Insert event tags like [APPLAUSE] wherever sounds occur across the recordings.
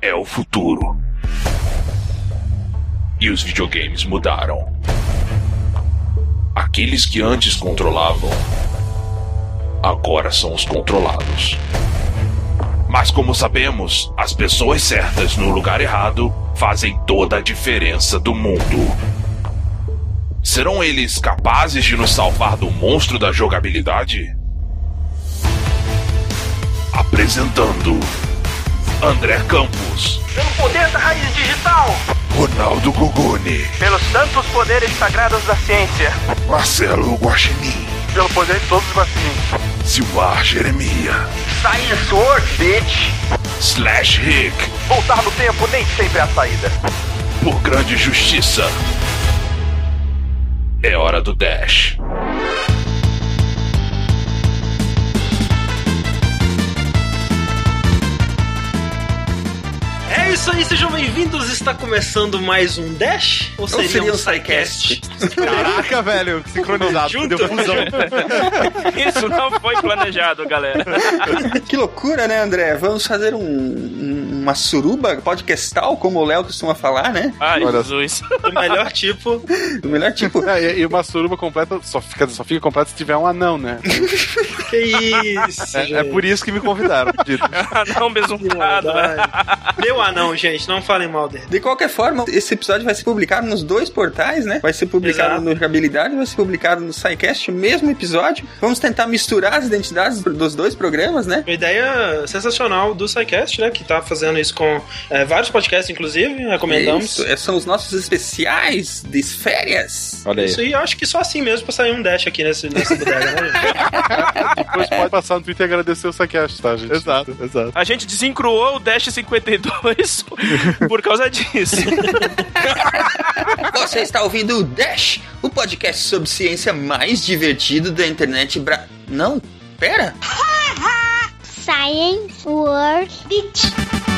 é o futuro. E os videogames mudaram. Aqueles que antes controlavam, agora são os controlados. Mas como sabemos, as pessoas certas no lugar errado fazem toda a diferença do mundo. Serão eles capazes de nos salvar do monstro da jogabilidade? Apresentando André Campos, Pelo poder da raiz digital. Ronaldo Gogoni, Pelos santos poderes sagrados da ciência. Marcelo Guaxinim, Pelo poder de todos os vacinos. Silvar Jeremia, Science Word, bitch. Slash Rick, Voltar no tempo nem sempre é a saída. por grande justiça. É hora do Dash. Isso aí, sejam bem-vindos. Está começando mais um Dash? Ou seria, seria um SciCast? Caraca, velho, sincronizado, Junto. deu fusão. [LAUGHS] Isso não foi planejado, galera. Que loucura, né, André? Vamos fazer um, um- uma suruba podcastal, como o Léo costuma falar, né? Ai, Olha Jesus. Do melhor tipo. [LAUGHS] Do melhor tipo. É, e, e uma suruba completa só fica, só fica completa se tiver um anão, né? [LAUGHS] Que isso, É, é por isso que me convidaram. dito. não Que besuntado, né? Meu anão, gente, não falem mal dele. De qualquer forma, esse episódio vai ser publicado nos dois portais, né? Vai ser publicado Exato. no Jogabilidade, vai ser publicado no SciCast, o mesmo episódio. Vamos tentar misturar as identidades dos dois programas, né? Uma ideia sensacional do SciCast, né? Que tá fazendo isso com é, vários podcasts, inclusive. Recomendamos. Isso, é, são os nossos especiais de férias. Olha aí. Isso e eu acho que só assim mesmo pra sair um dash aqui nesse, bodega, né? [LAUGHS] Depois pode passar no Twitter e agradecer o Saquest, tá, gente? Exato, exato. A gente desincruou o Dash 52 [LAUGHS] por causa disso. [LAUGHS] Você está ouvindo o Dash, o podcast sobre ciência mais divertido da internet bra... Não, pera. Science World Beach.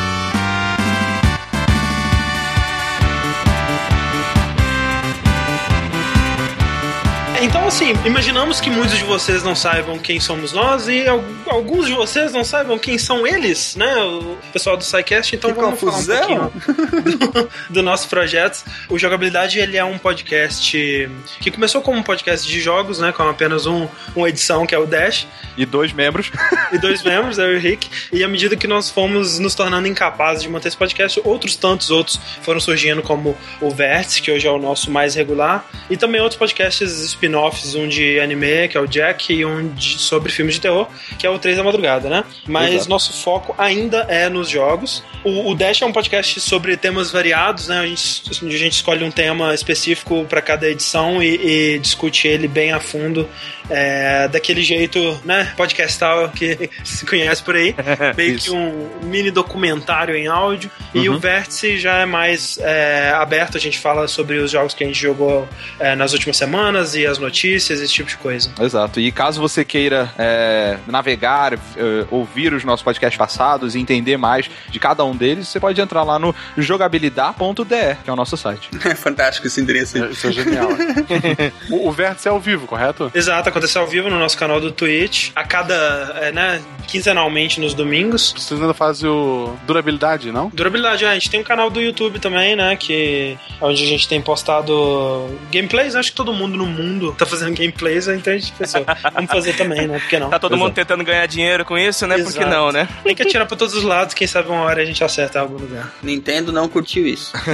Então, assim, imaginamos que muitos de vocês não saibam quem somos nós e al- alguns de vocês não saibam quem são eles, né? O pessoal do SciCast. Então Que vamos confusão. falar um pouquinho do, do nosso projeto. O Jogabilidade, ele é um podcast que começou como um podcast de jogos, né? Com apenas um, uma edição, que é o Dash, E dois membros. e dois membros, eu e o Rick. E à medida que nós fomos nos tornando incapazes de manter esse podcast, outros tantos outros foram surgindo, como o Vértice, que hoje é o nosso mais regular, e também outros podcasts spin-offs, um de anime, que é o Jack, e um de- sobre filmes de terror, que é o 3 da Madrugada, né? Mas Exato. nosso foco ainda é nos jogos. O, o Dash é um podcast sobre temas variados, né? A gente, a gente escolhe um tema específico para cada edição e, e discute ele bem a fundo, é, daquele jeito, né? Podcastal que [LAUGHS] se conhece por aí. [LAUGHS] Meio que um mini documentário em áudio. E Uhum. o Vértice já é mais é, aberto, a gente fala sobre os jogos que a gente jogou é, nas últimas semanas e as notícias, esse tipo de coisa. Exato. E caso você queira é, navegar, é, ouvir os nossos podcasts passados e entender mais de cada um deles, você pode entrar lá no jogabilidade.de, que é o nosso site. [LAUGHS] É fantástico esse endereço aí. Isso é genial. [LAUGHS] o, o vértice é ao vivo, correto? Exato, acontece ao vivo no nosso canal do Twitch, a cada, é, né, quinzenalmente nos domingos. Vocês ainda fazem o durabilidade, não? Durabilidade, ah, a gente tem um canal do YouTube também, né? Que onde a gente tem postado gameplays. Acho que todo mundo no mundo tá fazendo gameplays, então a gente pensou, vamos fazer também, né? Por que não? Tá todo mundo tentando ganhar dinheiro com isso, né? Por que Exato. não, né? Tem que atirar pra todos os lados, quem sabe uma hora a gente acerta em algum lugar. Nintendo não curtiu isso. [LAUGHS]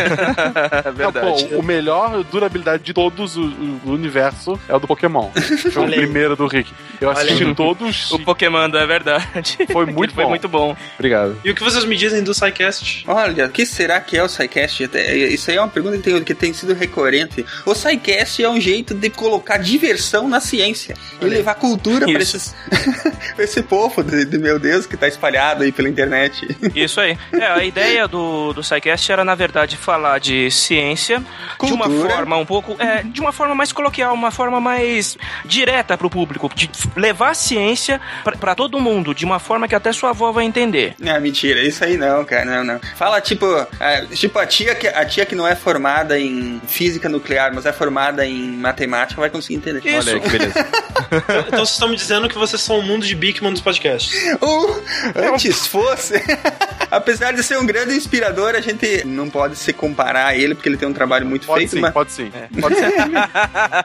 É Não, verdade. pô, o melhor durabilidade de todos o, o- universo é o do Pokémon. [LAUGHS] Foi o primeiro do Rick. Eu assisti todos. O Pokémon, é verdade. Foi muito [LAUGHS] Foi bom. muito bom. Obrigado. E o que vocês me dizem do SciCast? Olha, o que será que é o SciCast? Isso aí é uma pergunta que tem, que tem sido recorrente. O SciCast é um jeito de colocar diversão na ciência e levar cultura pra, Isso. esses, [LAUGHS] esse povo de, de meu Deus que tá espalhado aí pela internet. Isso aí. É, a ideia do, do SciCast era, na verdade, falar de ciência de uma Cultura. forma um pouco. É, de uma forma mais coloquial, uma forma mais direta pro público. De levar a ciência pra, pra todo mundo, de uma forma que até sua avó vai entender. Ah, mentira, isso aí não, cara, não, não. Fala tipo, ah, tipo a tia que a tia que não é formada em física nuclear, mas é formada em matemática, vai conseguir entender. Isso. Olha aí que beleza. [LAUGHS] Então vocês estão me dizendo que vocês são o mundo de Bigman dos podcasts. [LAUGHS] Uh, antes fosse. [LAUGHS] Apesar de ser um grande inspirador, a gente não pode se comparar a ele, porque ele tem um trabalho muito Pode feito, sim, mas pode sim. Pode sim.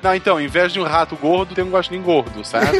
Não, então, em vez de um rato gordo, tem um guaxinim gordo, certo?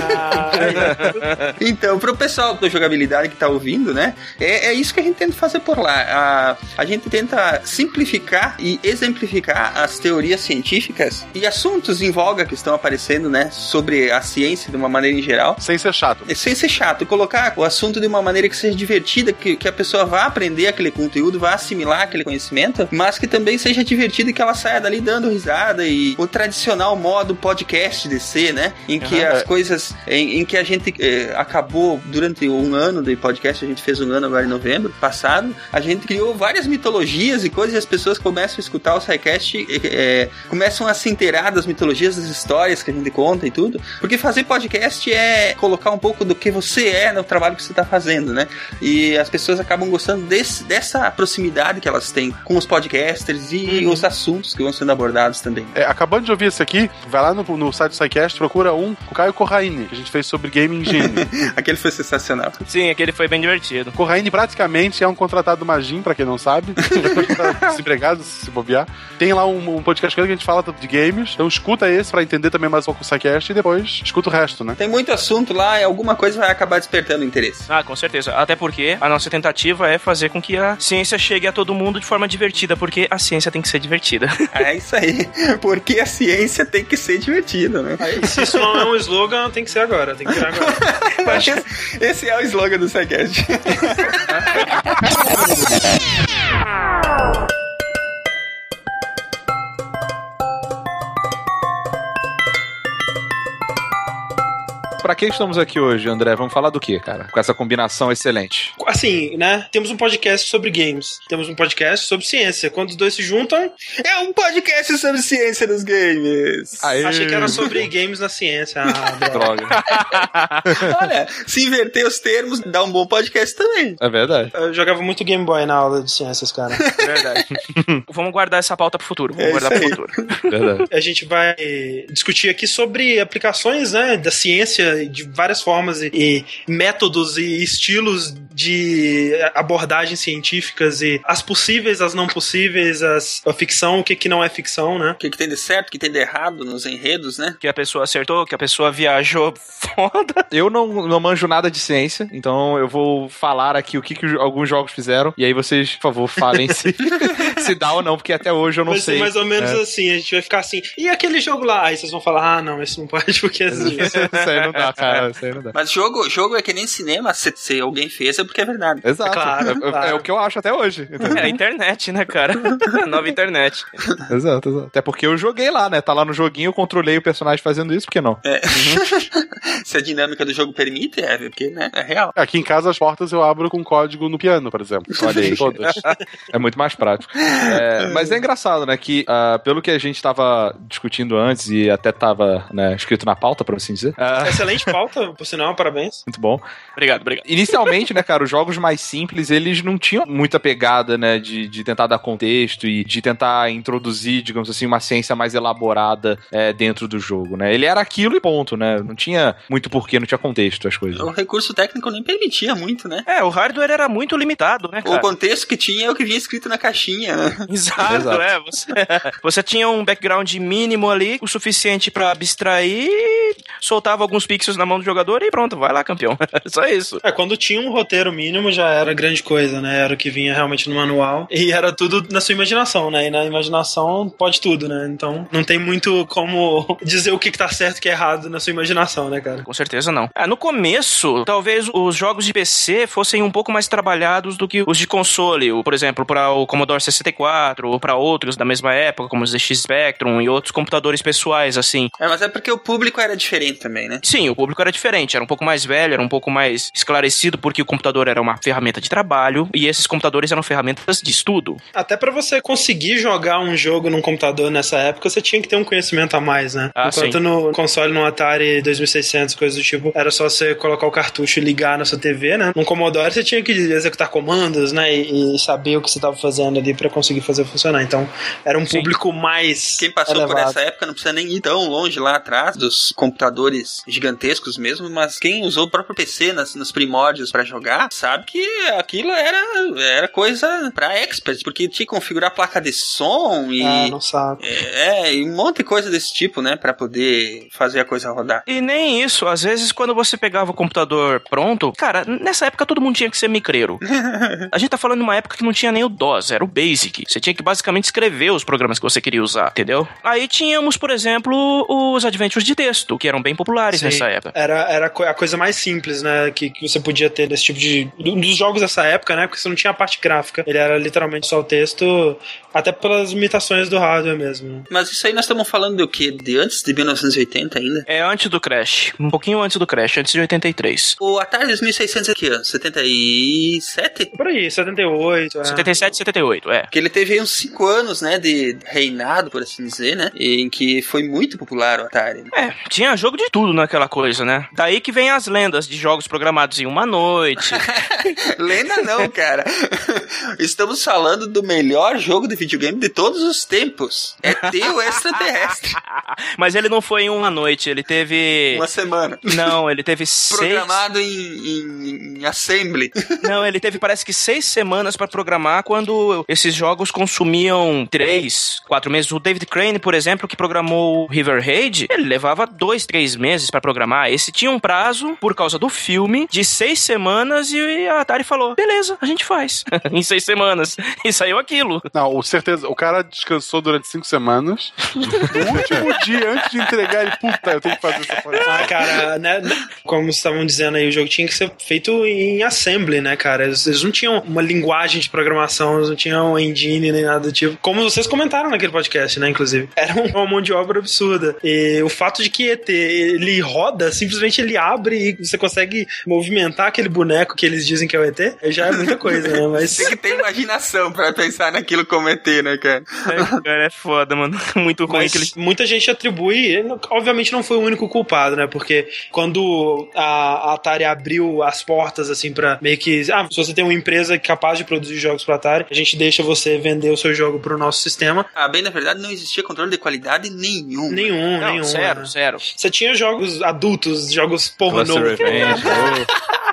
Então, pro pessoal da jogabilidade que tá ouvindo, né? É, é isso que a gente tenta fazer por lá. A, a gente tenta simplificar e exemplificar as teorias científicas e assuntos em voga que estão aparecendo, né? Sobre a ciência de uma maneira em geral. Sem ser chato. E Sem ser chato, colocar o assunto de uma maneira que seja divertida, que, que a pessoa vá aprender aquele conteúdo, vá assimilar aquele conhecimento, mas que também seja divertido e que ela saia dali dando risada e o tradicional modo podcast de ser, né? Em que Aham. as coisas, em, em que a gente eh, acabou durante um ano de podcast, a gente fez um ano agora em novembro passado, a gente criou várias mitologias e coisas e as pessoas começam a escutar o SciCast, eh, eh, começam a se inteirar das mitologias, das histórias que a gente conta e tudo, porque fazer podcast é colocar um pouco do que você é no trabalho que você está fazendo, né? E as pessoas acabam gostando desse, dessa proximidade que elas têm com os podcasters e os assuntos que vão sendo abordados também. É, acabando de ouvir esse aqui, vai lá no, no site do SciCast, procura um com o Caio Corraine, que a gente fez sobre Game Engine. [LAUGHS] Aquele foi sensacional. Sim, aquele foi bem divertido. Corraine praticamente é um contratado do Magin, pra quem não sabe. [LAUGHS] Desempregado, se bobear. Tem lá um, um podcast que a gente fala de games. Então escuta esse pra entender também mais um pouco o SciCast e depois escuta o resto, né? Tem muito assunto lá e alguma coisa vai acabar despertando interesse. Ah, com certeza. Até porque a nossa tentativa é fazer com que a ciência chegue a todo mundo de forma divertida, porque a ciência tem que ser divertida. [LAUGHS] É isso aí. Porque a ciência tem que ser divertida, né? Aí, se isso não é um slogan, tem que ser agora, tem que virar agora. [LAUGHS] Esse, esse é o slogan do SciCast. [LAUGHS] Pra que estamos aqui hoje, André? Vamos falar do que, cara? Com essa combinação excelente. Assim, né? Temos um podcast sobre games, temos um podcast sobre ciência. Quando os dois se juntam, É um podcast sobre ciência dos games. Aê. achei que era sobre games na ciência. Ah, [LAUGHS] droga. [LAUGHS] Olha, se inverter os termos, dá um bom podcast também. É verdade. Eu jogava muito Game Boy na aula de ciências, cara. [LAUGHS] Verdade. Vamos guardar essa pauta pro futuro. Vamos É guardar pro futuro. Verdade. A gente vai discutir aqui sobre aplicações né, da ciência de várias formas e, e métodos e estilos de abordagens científicas e as possíveis, as não possíveis, as, a ficção, o que, que não é ficção, né? O que, que tem de certo, o que tem de errado nos enredos, né? Que a pessoa acertou, que a pessoa viajou [LAUGHS] foda. Eu não, não manjo nada de ciência, então eu vou falar aqui o que, que alguns jogos fizeram, e aí vocês, por favor, falem se, [LAUGHS] se dá ou não, porque até hoje eu não vai sei. ser mais ou menos É. assim, a gente vai ficar assim, e aquele jogo lá? Aí vocês vão falar, ah, não, esse não pode, porque assim. [LAUGHS] Isso aí não dá, [LAUGHS] cara. Isso aí não dá. Mas jogo, jogo é que nem cinema, se, se alguém fez é porque é verdade. Exato. É claro, É- é, claro. é o que eu acho até hoje. entendeu? É a internet, né, cara? A [LAUGHS] nova internet. Exato, exato. Até porque eu joguei lá, né? Tá lá no joguinho, eu controlei o personagem fazendo isso, por que não? É. [LAUGHS] se a dinâmica do jogo permite, é porque, né? É real. Aqui em casa as portas eu abro com código no piano, por exemplo. Olha aí. Todas. É muito mais prático. É, mas é engraçado, né? Que ah, pelo que a gente tava discutindo antes e até tava né, escrito na pauta, pra assim dizer. ah, Excelente pauta, por sinal, parabéns. muito bom. Obrigado, obrigado. Inicialmente, né, cara, os jogos mais simples, eles não tinham muita pegada, né, de, de tentar dar contexto e de tentar introduzir, digamos assim, uma ciência mais elaborada é, dentro do jogo, né? Ele era aquilo e ponto, né? Não tinha muito porquê, não tinha contexto as coisas. O recurso técnico nem permitia muito, né? É, o hardware era muito limitado, né, O cara? contexto que tinha é o que vinha escrito na caixinha, né? [LAUGHS] Exato, Exato. é. Você, você tinha um background mínimo ali, o suficiente pra abstrair, soltava alguns pixels na mão do jogador e pronto, vai lá, campeão. [LAUGHS] Só isso. É, quando tinha um roteiro mínimo já era grande coisa, né? Era o que vinha realmente no manual. E era tudo na sua imaginação, né? E na imaginação pode tudo, né? Então não tem muito como [LAUGHS] dizer o que, que tá certo e o que é errado na sua imaginação, né, cara? Com certeza não. É, no começo, talvez os jogos de PC fossem um pouco mais trabalhados do que os de console. Por exemplo, para o Commodore 64 ou para outros da mesma época, como os ZX Spectrum e outros computadores pessoais, assim. É, mas é porque o público era diferente também, né? Sim, o público era diferente, era um pouco mais velho, era um pouco mais esclarecido porque o computador era uma ferramenta de trabalho e esses computadores eram ferramentas de estudo. Até pra você conseguir jogar um jogo num computador nessa época, você tinha que ter um conhecimento a mais, né? Ah, Enquanto sim. no console, no Atari 2600, coisas do tipo, era só você colocar o cartucho e ligar na sua TV, né? No Commodore, você tinha que executar comandos, né? E, e saber o que você tava fazendo ali pra conseguir fazer funcionar. Então, era um Sim. público mais Quem passou por elevado. essa época não precisa nem ir tão longe lá atrás dos computadores gigantescos gigantescos mesmo, mas quem usou o próprio PC nas, nos primórdios pra jogar sabe que aquilo era, era coisa pra experts, porque tinha que configurar placa de som e. Ah, não sabe. É, e um monte de coisa desse tipo, né? Pra poder fazer a coisa rodar. E nem isso, às vezes quando você pegava o computador pronto, cara, nessa época todo mundo tinha que ser micreiro. [LAUGHS] A gente tá falando de uma época que não tinha nem o DOS, era o Basic. Você tinha que basicamente escrever os programas que você queria usar, entendeu? Aí tínhamos, por exemplo, os adventures de texto, que eram bem populares Sim. nessa época. Era, era a coisa mais simples, né? Que, que você podia ter desse tipo de. um dos jogos dessa época, né? Porque você não tinha a parte gráfica. Ele era literalmente só o texto, até pelas limitações do hardware mesmo. Mas isso aí nós estamos falando do quê? De antes de 1980 ainda? É antes do Crash, um pouquinho antes do Crash, antes de 83. O Atari 2600 é que ano? 77? Por aí, 78. É. 77 e 78, é. Que ele teve aí uns 5 anos, né, de reinado, por assim dizer, né? Em que foi muito popular o Atari. É, tinha jogo de tudo naquela coisa, né? Daí que vem as lendas de jogos programados em uma noite. [LAUGHS] Lenda não, cara. Estamos falando do melhor jogo de videogame de todos os tempos. É o extraterrestre. [LAUGHS] Mas ele não foi em uma noite, ele teve. Uma semana. Não, ele teve [LAUGHS] seis. Programado em, em, em assembly. Não, ele teve parece que seis semanas pra programar quando esses jogos consumiam três, quatro meses. O David Crane, por exemplo, que programou o River Raid, ele levava dois, três meses pra programar. Esse tinha um prazo, por causa do filme, de seis semanas e a Atari falou: beleza, a gente faz. [LAUGHS] em seis semanas. E saiu aquilo. Não, o certeza. O cara descansou durante cinco semanas. [LAUGHS] No último dia, antes de entregar, ele, puta, eu tenho que fazer essa coisa. Ah, cara, né, como estavam dizendo aí, o jogo tinha que ser feito em assembly, né, cara? Eles, eles não tinham uma linguagem de programação, eles não tinham engine nem nada do tipo. Como vocês comentaram naquele podcast, né, inclusive. Era uma mão de obra absurda. E o fato de que ET, ele roda, simplesmente ele abre e você consegue movimentar aquele boneco que eles dizem que é o ET, já é muita coisa, né? [LAUGHS] Mas... Tem que ter imaginação pra pensar naquilo como ET, né, cara? É, cara, é foda, mano. [LAUGHS] Muito ruim Mas que eles. muita gente atribui, obviamente não foi o único culpado, né? Porque quando a, a Atari abriu as portas, assim, pra meio que. Ah, se você tem uma empresa capaz de produzir jogos pra Atari, a gente deixa você vender o seu jogo pro nosso sistema. Ah, bem, na verdade, não existia controle de qualidade nenhum. Nenhum, Não, nenhum. zero, né? zero. Você tinha jogos adultos, jogos pornô. Cluster Revenge. [LAUGHS]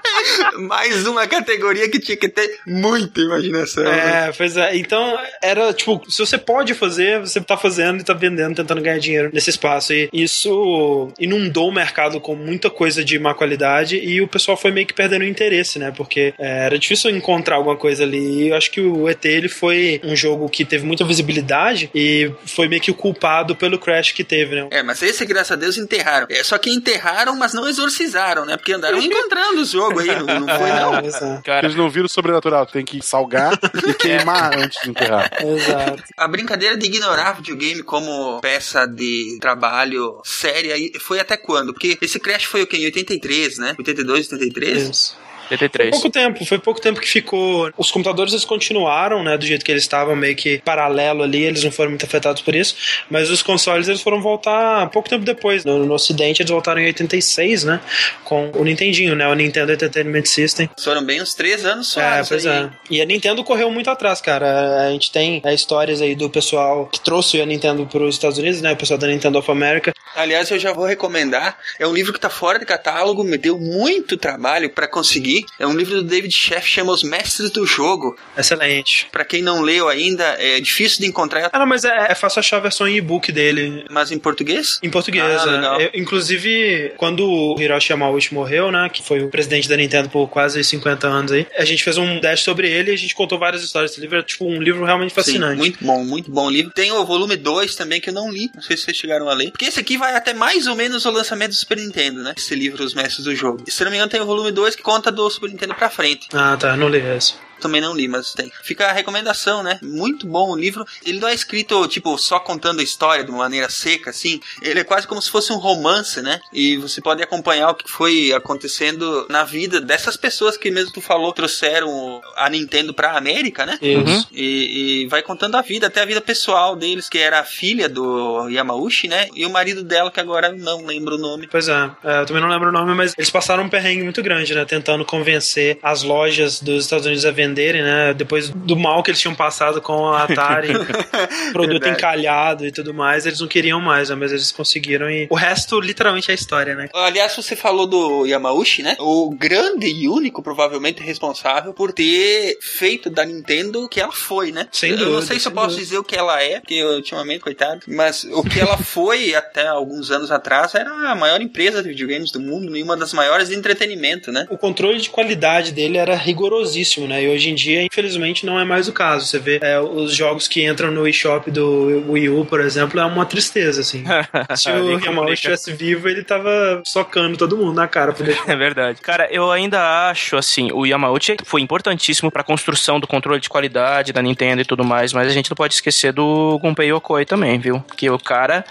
Mais uma categoria que tinha que ter muita imaginação. né? É, pois é. Então, era tipo, se você pode fazer, você tá fazendo e tá vendendo, tentando ganhar dinheiro nesse espaço. E isso inundou o mercado com muita coisa de má qualidade e o pessoal foi meio que perdendo o interesse, né? Porque é, era difícil encontrar alguma coisa ali. E eu acho que o ET ele foi um jogo que teve muita visibilidade e foi meio que o culpado pelo crash que teve, né? É, mas esse, graças a Deus, enterraram. É, só que enterraram, mas não exorcizaram, né? Porque andaram [LAUGHS] encontrando o jogo aí, não, não foi, não. É, [LAUGHS] exato. Cara, Eles não viram o sobrenatural, tem que salgar e queimar antes de enterrar. [LAUGHS] Exato. A brincadeira de ignorar videogame como peça de trabalho séria aí foi até quando? Porque esse Crash foi o quê? Em 83, né? 82, 83? Isso. Foi 83. pouco tempo, foi pouco tempo que ficou. Os computadores eles continuaram, né, do jeito que eles estavam, meio que paralelo ali, eles não foram muito afetados por isso. Mas os consoles eles foram voltar pouco tempo depois. No, no Ocidente eles voltaram em 86, né? Com o Nintendinho, né? O Nintendo Entertainment System. Foram bem uns três anos só. É, pois aí. é. E a Nintendo correu muito atrás, cara. A gente tem é, histórias aí do pessoal que trouxe a Nintendo para os Estados Unidos, né? O pessoal da Nintendo of America. Aliás, eu já vou recomendar. É um livro que tá fora de catálogo, me deu muito trabalho pra conseguir. É um livro do David Sheff, chama Os Mestres do Jogo. Excelente. Pra quem não leu ainda, é difícil de encontrar, Ah, não, mas é, é fácil achar a versão em e-book dele. mas em português? Em português, Ah, legal. Eu- inclusive, quando o Hiroshi Yamauchi morreu, né? Que foi o presidente da Nintendo por quase 50 anos aí, a gente fez um dash sobre ele e a gente contou várias histórias desse livro. É tipo um livro realmente fascinante. Sim, muito bom, muito bom livro. Tem o volume 2 também que eu não li. Não sei se vocês chegaram a ler. Porque esse aqui vai até mais ou menos o lançamento do Super Nintendo, né? Esse livro, Os Mestres do Jogo. E, se não me engano, tem o volume 2 que conta do Super Nintendo pra frente. Ah, tá. Não li esse. Também não li, mas tem. Fica a recomendação, né? Muito bom o livro. Ele não é escrito, tipo, só contando a história de uma maneira seca, assim. Ele é quase como se fosse um romance, né? E você pode acompanhar o que foi acontecendo na vida dessas pessoas que mesmo tu falou trouxeram a Nintendo pra América, né? Isso. E, e vai contando a vida, até a vida pessoal deles, que era a filha do Yamauchi, né? E o marido dela, que agora não lembro o nome. Pois é, é, eu também não lembro o nome, mas eles passaram um perrengue muito grande, né? Tentando convencer as lojas dos Estados Unidos a vender venderem, né? Depois do mal que eles tinham passado com a Atari, [LAUGHS] produto Verdade. encalhado e tudo mais, eles não queriam mais, né? Mas eles conseguiram e o resto, literalmente, é história, né? Aliás, você falou do Yamauchi, né? O grande e único, provavelmente, responsável por ter feito da Nintendo o que ela foi, né? Sem Eu não dúvida, sei se eu posso dúvida. dizer o que ela é, porque ultimamente, coitado, mas o que ela [LAUGHS] foi até alguns anos atrás era a maior empresa de videogames do mundo e uma das maiores de entretenimento, né? O controle de qualidade dele era rigorosíssimo, né? E hoje em dia, infelizmente, não é mais o caso. Você vê é, os jogos que entram no eShop do Wii U, por exemplo, é uma tristeza, assim. [LAUGHS] Se o complica. estivesse vivo, ele tava socando todo mundo na cara. [LAUGHS] É verdade. Cara, eu ainda acho, assim, o Yamauchi foi importantíssimo pra construção do controle de qualidade da Nintendo e tudo mais, mas a gente não pode esquecer do Gunpei Yokoi também, viu? Que o cara,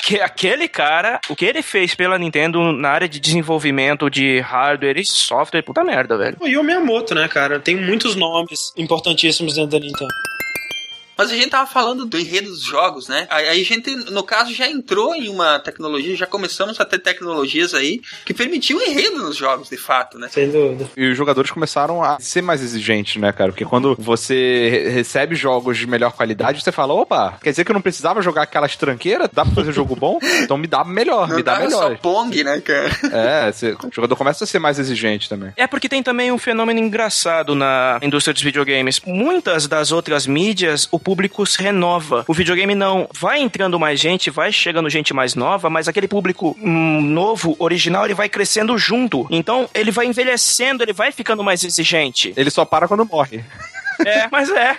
que aquele cara, o que ele fez pela Nintendo na área de desenvolvimento de hardware e software, puta merda, velho. E o Miyamoto, né, cara? Tem muitos nomes importantíssimos dentro da Nintendo. Mas a gente tava falando do enredo dos jogos, né? Aí a gente, no caso, já entrou em uma tecnologia, já começamos a ter tecnologias aí que permitiam enredo nos jogos, de fato, né? Sem dúvida. E os jogadores começaram a ser mais exigentes, né, cara? Porque quando você re- recebe jogos de melhor qualidade, você fala, opa, quer dizer que eu não precisava jogar aquelas tranqueiras? Dá pra fazer jogo bom? Então me dá melhor, Não me dá dava só melhor. Pong, né, cara? É, você- o jogador começa a ser mais exigente também. É porque tem também um fenômeno engraçado na indústria dos videogames. Muitas das outras mídias, o público se renova. O videogame não. Vai entrando mais gente, vai chegando gente mais nova, mas aquele público hum, novo, original, ele vai crescendo junto. Então, ele vai envelhecendo, ele vai ficando mais exigente. Ele só para quando morre. É, [LAUGHS] mas é.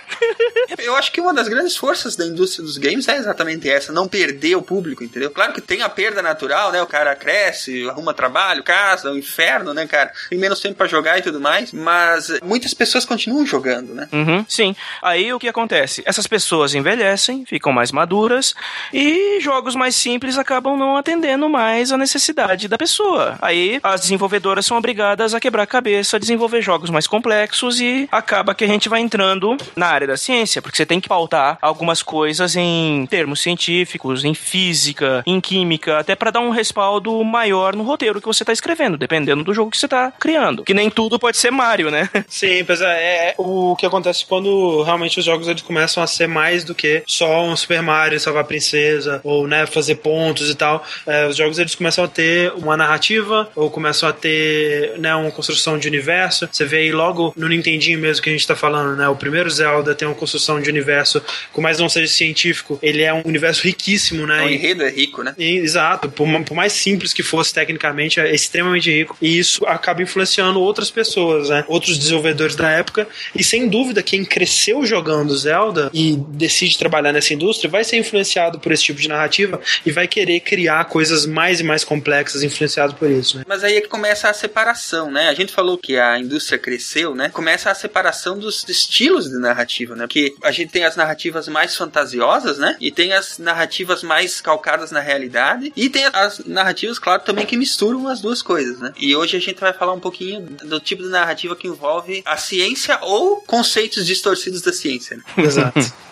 Eu acho que uma das grandes forças da indústria dos games é exatamente essa, não perder o público, entendeu? Claro que tem a perda natural, né? O cara cresce, arruma trabalho, casa, o inferno, né, cara? Tem menos tempo pra jogar e tudo mais, mas muitas pessoas continuam jogando, né? Uhum, sim. Aí o que acontece? Essas pessoas envelhecem, ficam mais maduras e jogos mais simples acabam não atendendo mais a necessidade da pessoa. Aí as desenvolvedoras são obrigadas a quebrar a cabeça, a desenvolver jogos mais complexos e acaba que a gente vai entrando na área da ciência, porque você tem que pautar algumas coisas em termos científicos, em física, em química, até para dar um respaldo maior no roteiro que você tá escrevendo, dependendo do jogo que você tá criando. Que nem tudo pode ser Mario, né? [LAUGHS] Sim, pois é, é o que acontece quando realmente os jogos eles começam a ser mais do que só um Super Mario salvar a princesa ou né, fazer pontos e tal. É, os jogos eles começam a ter uma narrativa ou começam a ter né, uma construção de universo. Você vê aí logo no Nintendinho mesmo que a gente tá falando, né? O primeiro Zelda tem uma construção de universo, por mais não seja científico, ele é um universo riquíssimo, né? O E- enredo é rico, né? e- Exato, por, por mais simples que fosse tecnicamente, é extremamente rico. E isso acaba influenciando outras pessoas, né? Outros desenvolvedores da época. E sem dúvida, quem cresceu jogando Zelda e decide trabalhar nessa indústria vai ser influenciado por esse tipo de narrativa e vai querer criar coisas mais e mais complexas influenciado por isso, né? Mas aí é que começa a separação, né? A gente falou que a indústria cresceu, né? Começa a separação dos estilos de narrativa, né? Porque a gente tem as narrativas mais fantasiosas, né? E tem as narrativas mais calcadas na realidade. E tem as narrativas, claro, também que misturam as duas coisas, né? E hoje a gente vai falar um pouquinho do tipo de narrativa que envolve a ciência ou conceitos distorcidos da ciência. Né? Exato. [LAUGHS]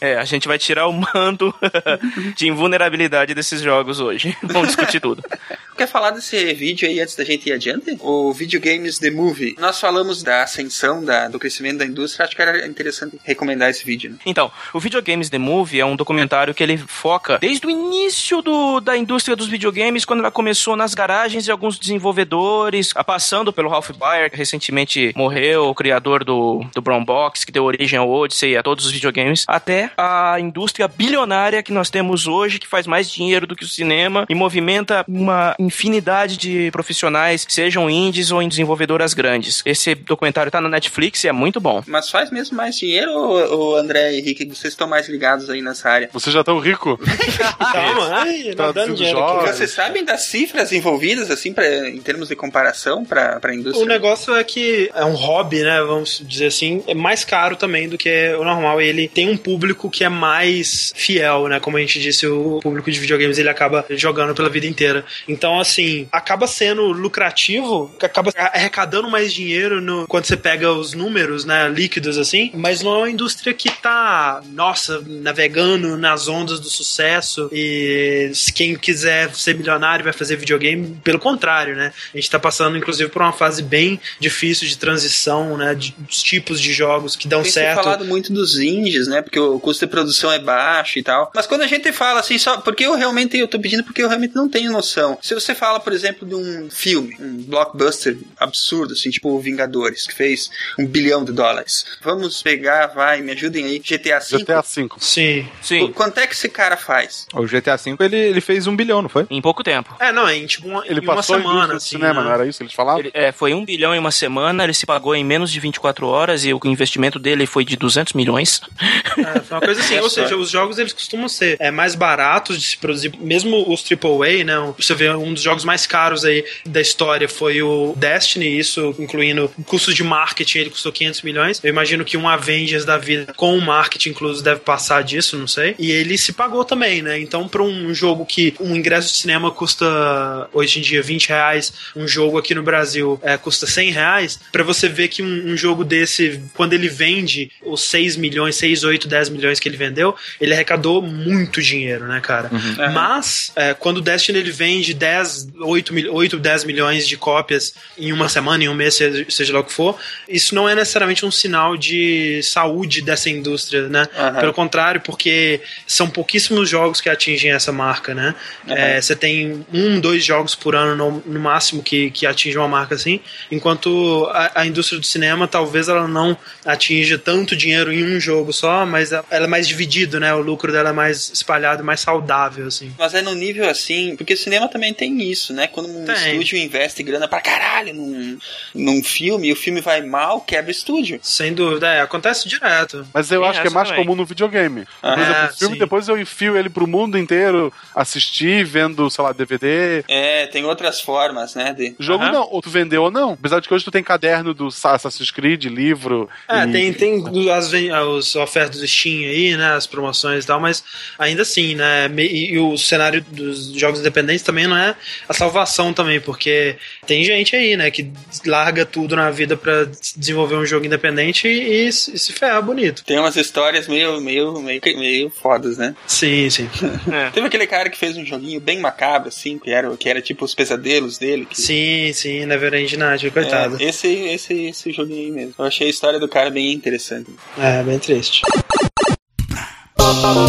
É, a gente vai tirar o manto [LAUGHS] de invulnerabilidade desses jogos hoje. [LAUGHS] Vamos discutir tudo. [LAUGHS] Quer falar desse vídeo aí antes da gente ir adiante? O Video Games The Movie. Nós falamos da ascensão, da, do crescimento da indústria. Acho que era interessante recomendar esse vídeo, né? Então, o Videogames The Movie é um documentário que ele foca desde o início do, da indústria dos videogames, quando ela começou nas garagens de alguns desenvolvedores, passando pelo Ralph Baer, que recentemente morreu, o criador do, do Brown Box, que deu origem ao Odyssey e a todos os videogames, até a indústria bilionária que nós temos hoje, que faz mais dinheiro do que o cinema e movimenta uma infinidade de profissionais, sejam indies ou em desenvolvedoras grandes. Esse documentário tá na Netflix e é muito bom. Mas faz mesmo mais dinheiro ou, ou André e Henrique, vocês estão mais ligados aí nessa área? Vocês já estão ricos? [LAUGHS] Calma, ai, não dando Traduzindo dinheiro aqui. Vocês sabem das cifras envolvidas, assim, pra, em termos de comparação para a indústria? O negócio é que é um hobby, né? Vamos dizer assim, é mais caro também do que o normal. E ele tem um público público que é mais fiel, né? Como a gente disse, o público de videogames ele acaba jogando pela vida inteira. Então, assim, acaba sendo lucrativo, acaba arrecadando mais dinheiro no, quando você pega os números, né? Líquidos, assim, mas não é uma indústria que tá, nossa, navegando nas ondas do sucesso e quem quiser ser milionário vai fazer videogame. Pelo contrário, né? A gente tá passando, inclusive, por uma fase bem difícil de transição, né? De, dos tipos de jogos que dão Tem certo. falado muito dos indies, né? Porque o custo de produção é baixo e tal. Mas quando a gente fala assim, só porque eu realmente eu tô pedindo porque eu realmente não tenho noção. Se você fala, por exemplo, de um filme, um blockbuster absurdo, assim, tipo o Vingadores, que fez um bilhão de dólares. Vamos pegar, vai, me ajudem aí, GTA V. GTA V. Sim. Sim, Quanto é que esse cara faz? O GTA V ele, ele fez um bilhão, não foi? em pouco tempo. É, não, em tipo uma, Ele em uma passou a indústria semana, assim. cinema, né? não era isso que eles falavam? Ele, é, foi um bilhão em uma semana, ele se pagou em menos de 24 horas e o investimento dele foi de 200 milhões. É, foi uma coisa assim, É ou seja, os jogos eles costumam ser é, mais baratos de se produzir, mesmo os AAA, né? Você vê um dos jogos mais caros aí da história foi o Destiny, isso incluindo custos de marketing, ele custou 500 milhões. Eu imagino que um Avengers da vida com o marketing incluso deve passar disso, não sei. E ele se pagou também, né? Então, para um jogo que um ingresso de cinema custa hoje em dia 20 reais, um jogo aqui no Brasil é, custa 100 reais, para você ver que um, um jogo desse, quando ele vende os 6 milhões, 6, 8, 10 milhões que ele vendeu, ele arrecadou muito dinheiro, né, cara? Mas, é, quando o Destiny ele vende 10, 8, mil- 8, 10 milhões de cópias em uma semana, em um mês, seja, lá o que for, isso não é necessariamente um sinal de saúde dessa indústria, né? Aham. Pelo contrário, porque são pouquíssimos jogos que atingem essa marca, né? É, Você tem um, dois jogos por ano no, no máximo que, que atingem uma marca assim, enquanto a, a indústria do cinema talvez ela não atinja tanto dinheiro em um jogo só, mas ela é mais dividido, né? O lucro dela é mais espalhado, mais saudável, assim. Mas é no nível assim, porque cinema também tem isso, né? Quando um Tem. estúdio investe grana pra caralho num, num filme e o filme vai mal, quebra o estúdio. Sem dúvida, é, acontece direto. Mas eu Tem acho que é mais também. comum no videogame. Ah, Por exemplo, é, o filme, sim. depois eu enfio ele pro mundo inteiro, assistir, vendo, sei lá, DVD. É, tem outras formas, né? De... O jogo não, ou tu vendeu ou não. Apesar de que hoje tu tem caderno do Assassin's Creed, livro. É, e- tem, tem as, as ofertas do Steam aí, né? As promoções e tal, mas ainda assim, né? E, e o cenário dos jogos independentes também não é a salvação também, porque tem gente aí, né? Que larga tudo na vida pra desenvolver um jogo independente e, e se e se ferra bonito. Tem umas histórias meio, meio, meio, meio fodas, né? Sim, sim. [LAUGHS] É. Teve aquele cara que fez um joguinho bem macabro, assim, que era, que era tipo os pesadelos dele. Que... Sim, sim, Neverend Night, coitado. É, esse, esse, esse joguinho aí mesmo. Eu achei a história do cara bem interessante. É, bem triste. Então,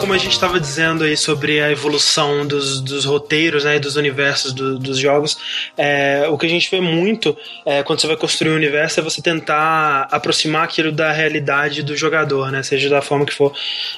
como a gente estava dizendo aí sobre a evolução dos, dos roteiros né, dos universos do- dos jogos, é, o que a gente vê muito é, quando você vai construir um universo é você tentar aproximar aquilo da realidade do jogador, né? Seja da forma que for,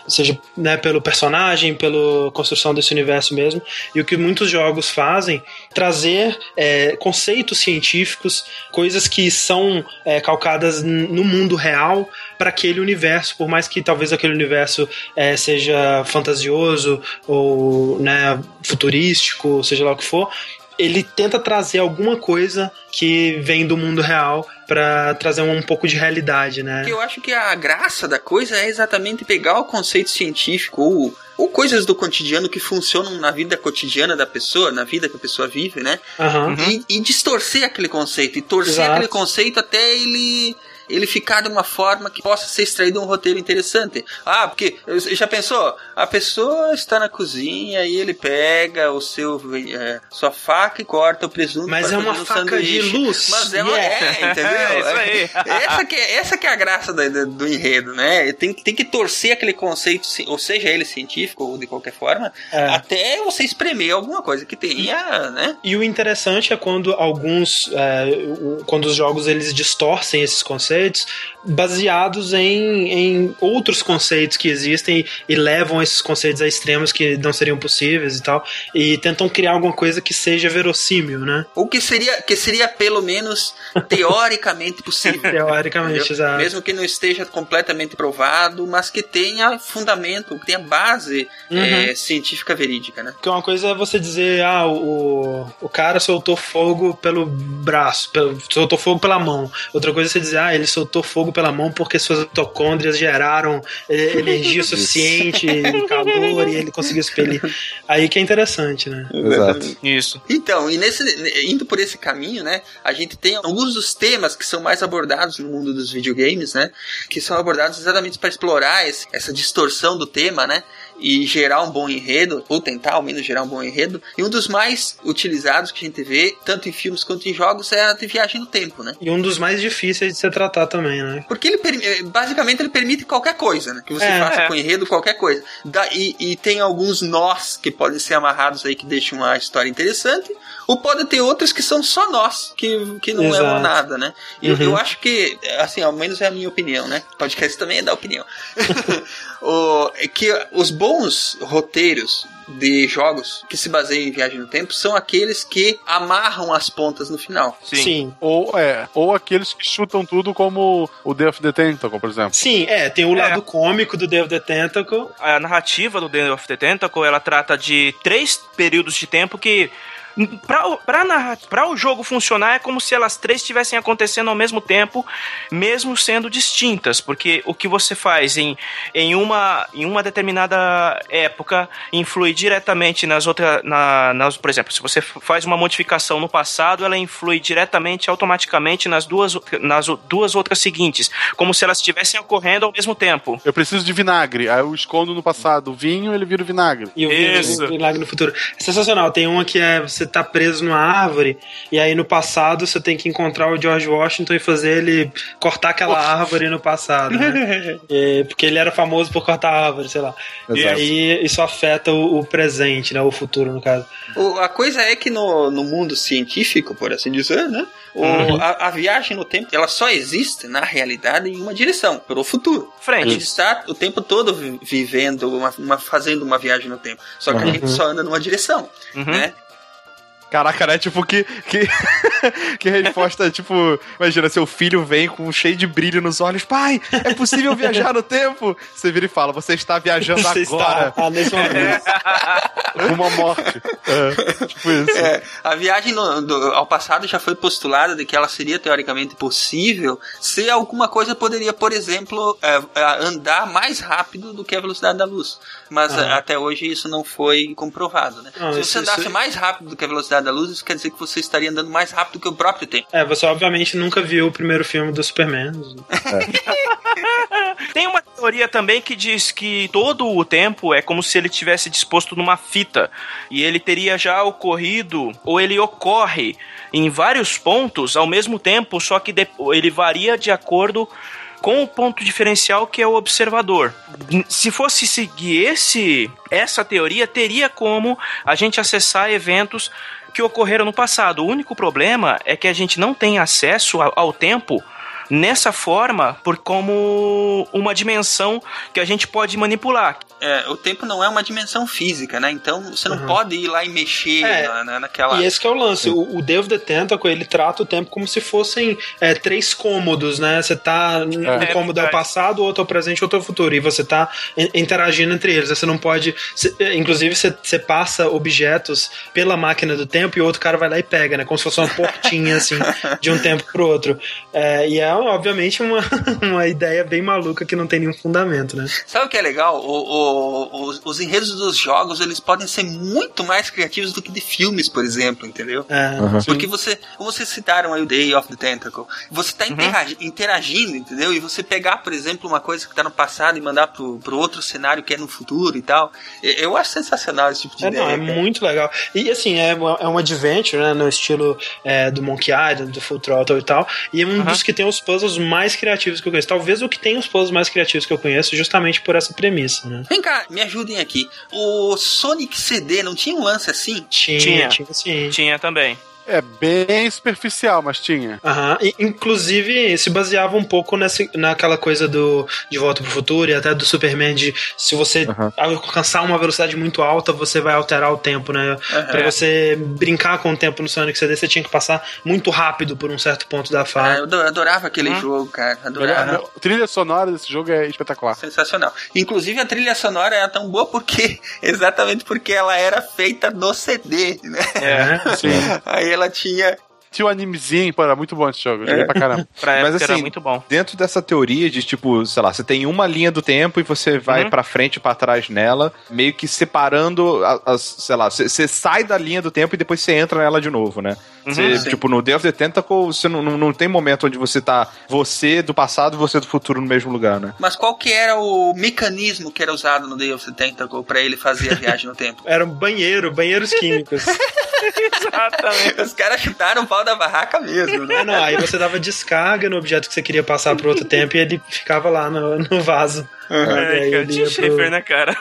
seja né, pelo personagem, pela construção desse universo mesmo. E o que muitos jogos fazem trazer é, conceitos científicos, coisas que são é, calcadas no mundo real para aquele universo, por mais que talvez aquele universo é, seja fantasioso ou né, futurístico, seja lá o que for. Ele tenta trazer alguma coisa que vem do mundo real para trazer um, pouco de realidade, né? Eu acho que a graça da coisa é exatamente pegar o conceito científico ou, ou coisas do cotidiano que funcionam na vida cotidiana da pessoa, na vida que a pessoa vive, né? Aham. E, e distorcer aquele conceito, e torcer Exato. aquele conceito até ele ele ficar de uma forma que possa ser extraído um roteiro interessante. Ah, porque você já pensou? A pessoa está na cozinha e ele pega o seu é, sua faca e corta o presunto. Mas é uma um faca de sanduíche. luz. Mas é uma Yeah. é, entendeu? [LAUGHS] É, aí. essa que é, essa que é a graça do, do, do enredo, né? Tem, tem que torcer aquele conceito, ou seja ele científico ou de qualquer forma, É. até você espremer alguma coisa que tenha, né? E o interessante é quando alguns, é, quando os jogos eles distorcem esses conceitos baseados em, em outros conceitos que existem e, levam esses conceitos a extremos que não seriam possíveis e tal, e tentam criar alguma coisa que seja verossímil, né? Ou que seria, que seria pelo menos teoricamente [LAUGHS] possível. Teoricamente, exato. Mesmo que não esteja completamente provado, mas que tenha fundamento, que tenha base Uhum. é, científica verídica, né? Porque uma coisa é você dizer, ah, o, o cara soltou fogo pelo braço, pelo, soltou fogo pela mão. Outra coisa é você dizer, ah, ele soltou fogo pela mão porque suas mitocôndrias geraram eh, energia suficiente, [LAUGHS] calor, e ele conseguiu expelir. Aí que é interessante, né? Exato. Isso. Então, e nesse, indo por esse caminho, né, a gente tem alguns dos temas que são mais abordados no mundo dos videogames, né, que são abordados exatamente para explorar esse- essa distorção do tema, né, e gerar um bom enredo, ou tentar ao menos gerar um bom enredo. E um dos mais utilizados que a gente vê, tanto em filmes quanto em jogos, é a de viagem no tempo, né. E um dos mais difíceis de se tratar também, né? Porque ele eh, basicamente ele permite qualquer coisa, né? Que você É, faça é. com enredo, qualquer coisa. Da- e, e tem alguns nós que podem ser amarrados aí que deixam a história interessante. Ou pode ter outros que são só nós, que, que não Exato. levam nada, né? E eu, Uhum. eu acho que, assim, ao menos é a minha opinião, né? Podcast também é da opinião. [LAUGHS] o, é que os bons roteiros de jogos que se baseiam em viagem no tempo são aqueles que amarram as pontas no final. Sim. Ou, é, ou aqueles que chutam tudo como o Day of the Tentacle, por exemplo. Sim, é, tem o É. lado cômico do Day of the Tentacle. A narrativa do Day of the Tentacle, ela trata de três períodos de tempo que Pra, o- pra, narra- pra o jogo funcionar, é como se elas três estivessem acontecendo ao mesmo tempo, mesmo sendo distintas, porque o que você faz em, em, uma, em uma determinada época influi diretamente nas outras. Na, nas, por exemplo, se você faz uma modificação no passado, ela influi diretamente, automaticamente, nas duas, nas duas outras seguintes, como se elas estivessem ocorrendo ao mesmo tempo. Eu preciso de vinagre, aí eu escondo no passado o vinho ele vira o vinagre. E o Isso. Vinho- Milagre no Futuro. É sensacional. Tem uma que é você tá preso numa árvore e aí no passado você tem que encontrar o George Washington e fazer ele cortar aquela árvore no passado, né? É, [LAUGHS] porque ele era famoso por cortar árvore, sei lá. E Exato. aí isso afeta o, o presente, né? O futuro, no caso. O- a coisa é que no, no mundo científico, por assim dizer, né? o- Uhum. a, a viagem no tempo, ela só existe, na realidade, em uma direção, pro futuro. A Frente. gente está o tempo todo vi- vivendo, uma, uma- fazendo uma viagem no tempo. Só que a Uhum. gente só anda numa direção, Uhum. né? Caraca, né? Tipo, que, que, [LAUGHS] que resposta, tipo, imagina, seu filho vem com cheio de brilho nos olhos. Pai, é possível viajar no tempo? Você vira e fala, você está viajando Você agora. está ah, nesse momento. [LAUGHS] Uma morte. É, tipo isso. É, a viagem no- do- ao passado já foi postulada de que ela seria teoricamente possível se alguma coisa poderia, por exemplo, é, é, andar mais rápido do que a velocidade da luz. Mas é, até hoje isso não foi comprovado, né? Não, se isso- você andasse isso- mais rápido do que a velocidade da luz, isso quer dizer que você estaria andando mais rápido que o próprio tempo. É, você obviamente nunca viu o primeiro filme do Superman. Tem uma teoria também que diz que todo o tempo é como se ele tivesse disposto numa fita e ele teria já ocorrido ou ele ocorre em vários pontos ao mesmo tempo, só que ele varia de acordo com o ponto diferencial que é o observador. Se fosse seguir esse essa teoria, teria como a gente acessar eventos que ocorreram no passado. O único problema é que a gente não tem acesso ao tempo nessa forma por como uma dimensão que a gente pode manipular. É, o tempo não é uma dimensão física, né? Então você não Uhum. pode ir lá e mexer É, na, na- naquela. E esse que é o lance. O, o Day of the Tentacle, ele trata o tempo como se fossem é, três cômodos, né? Você tá. Um É cômodo é o passado, outro é o presente, outro é o futuro. E você tá in- interagindo entre eles. Você não pode. cê- é, inclusive, você, você passa objetos pela máquina do tempo e o outro cara vai lá e pega, né? Como se fosse uma portinha, assim, [LAUGHS] de um tempo pro outro. É, e é, obviamente, uma, [LAUGHS] uma ideia bem maluca que não tem nenhum fundamento, né? Sabe o que é legal? O- o- os, os enredos dos jogos eles podem ser muito mais criativos do que de filmes, por exemplo, entendeu? É, Porque você, como vocês citaram aí o Day of the Tentacle, você tá interagi- interagindo, entendeu? E você pegar, por exemplo, uma coisa que tá no passado e mandar pro, pro outro cenário que é no futuro e tal. Eu, acho sensacional esse tipo de É, ideia. não, é cara. muito legal. E assim, é, é um adventure, né? No estilo é, do Monkey Island, do Full Throttle e tal. E é um dos que tem os puzzles mais criativos que eu conheço. Talvez o que tem os puzzles mais criativos que eu conheço, justamente por essa premissa, né? Vem cá, me ajudem aqui. O Sonic CD não tinha um lance assim? Tinha, Tinha. tinha, sim. Tinha também. É bem superficial, mas tinha. Aham. E, inclusive, se baseava um pouco nessa, naquela coisa do De Volta pro Futuro e até do Superman de se você Aham. alcançar uma velocidade muito alta, você vai alterar o tempo, né? Pra você brincar com o tempo no Sonic CD, você tinha que passar muito rápido por um certo ponto da Ah, fase. eu ado- adorava aquele jogo, cara. Adorava. A trilha sonora desse jogo é espetacular. Sensacional. Inclusive a trilha sonora era tão boa porque [LAUGHS] exatamente porque ela era feita no CD, né? É, Sim. Aí ela tinha Tinha o animezinho, pô, era muito bom esse jogo. eu Joguei pra caramba. [LAUGHS] Pra época Mas era assim, muito bom. dentro dessa teoria de tipo, sei lá, você tem uma linha do tempo e você vai Uhum. pra frente e pra trás nela, meio que separando a- as, sei lá, você sai da linha do tempo e depois você entra nela de novo, né? Você, Sim. tipo, no Day of the Tentacle, você não, não, não tem momento onde você tá você do passado e você do futuro no mesmo lugar, né? Mas qual que era o mecanismo que era usado no Day of the Tentacle pra ele fazer a viagem no tempo? [LAUGHS] Era um banheiro, banheiros químicos. [LAUGHS] Exatamente. Os caras chutaram o pau da barraca mesmo, né? É, não, aí você dava descarga no objeto que você queria passar pro outro tempo e ele ficava lá no, no vaso. Aí É, cara, ele tinha ia pro- Schaefer, né, cara?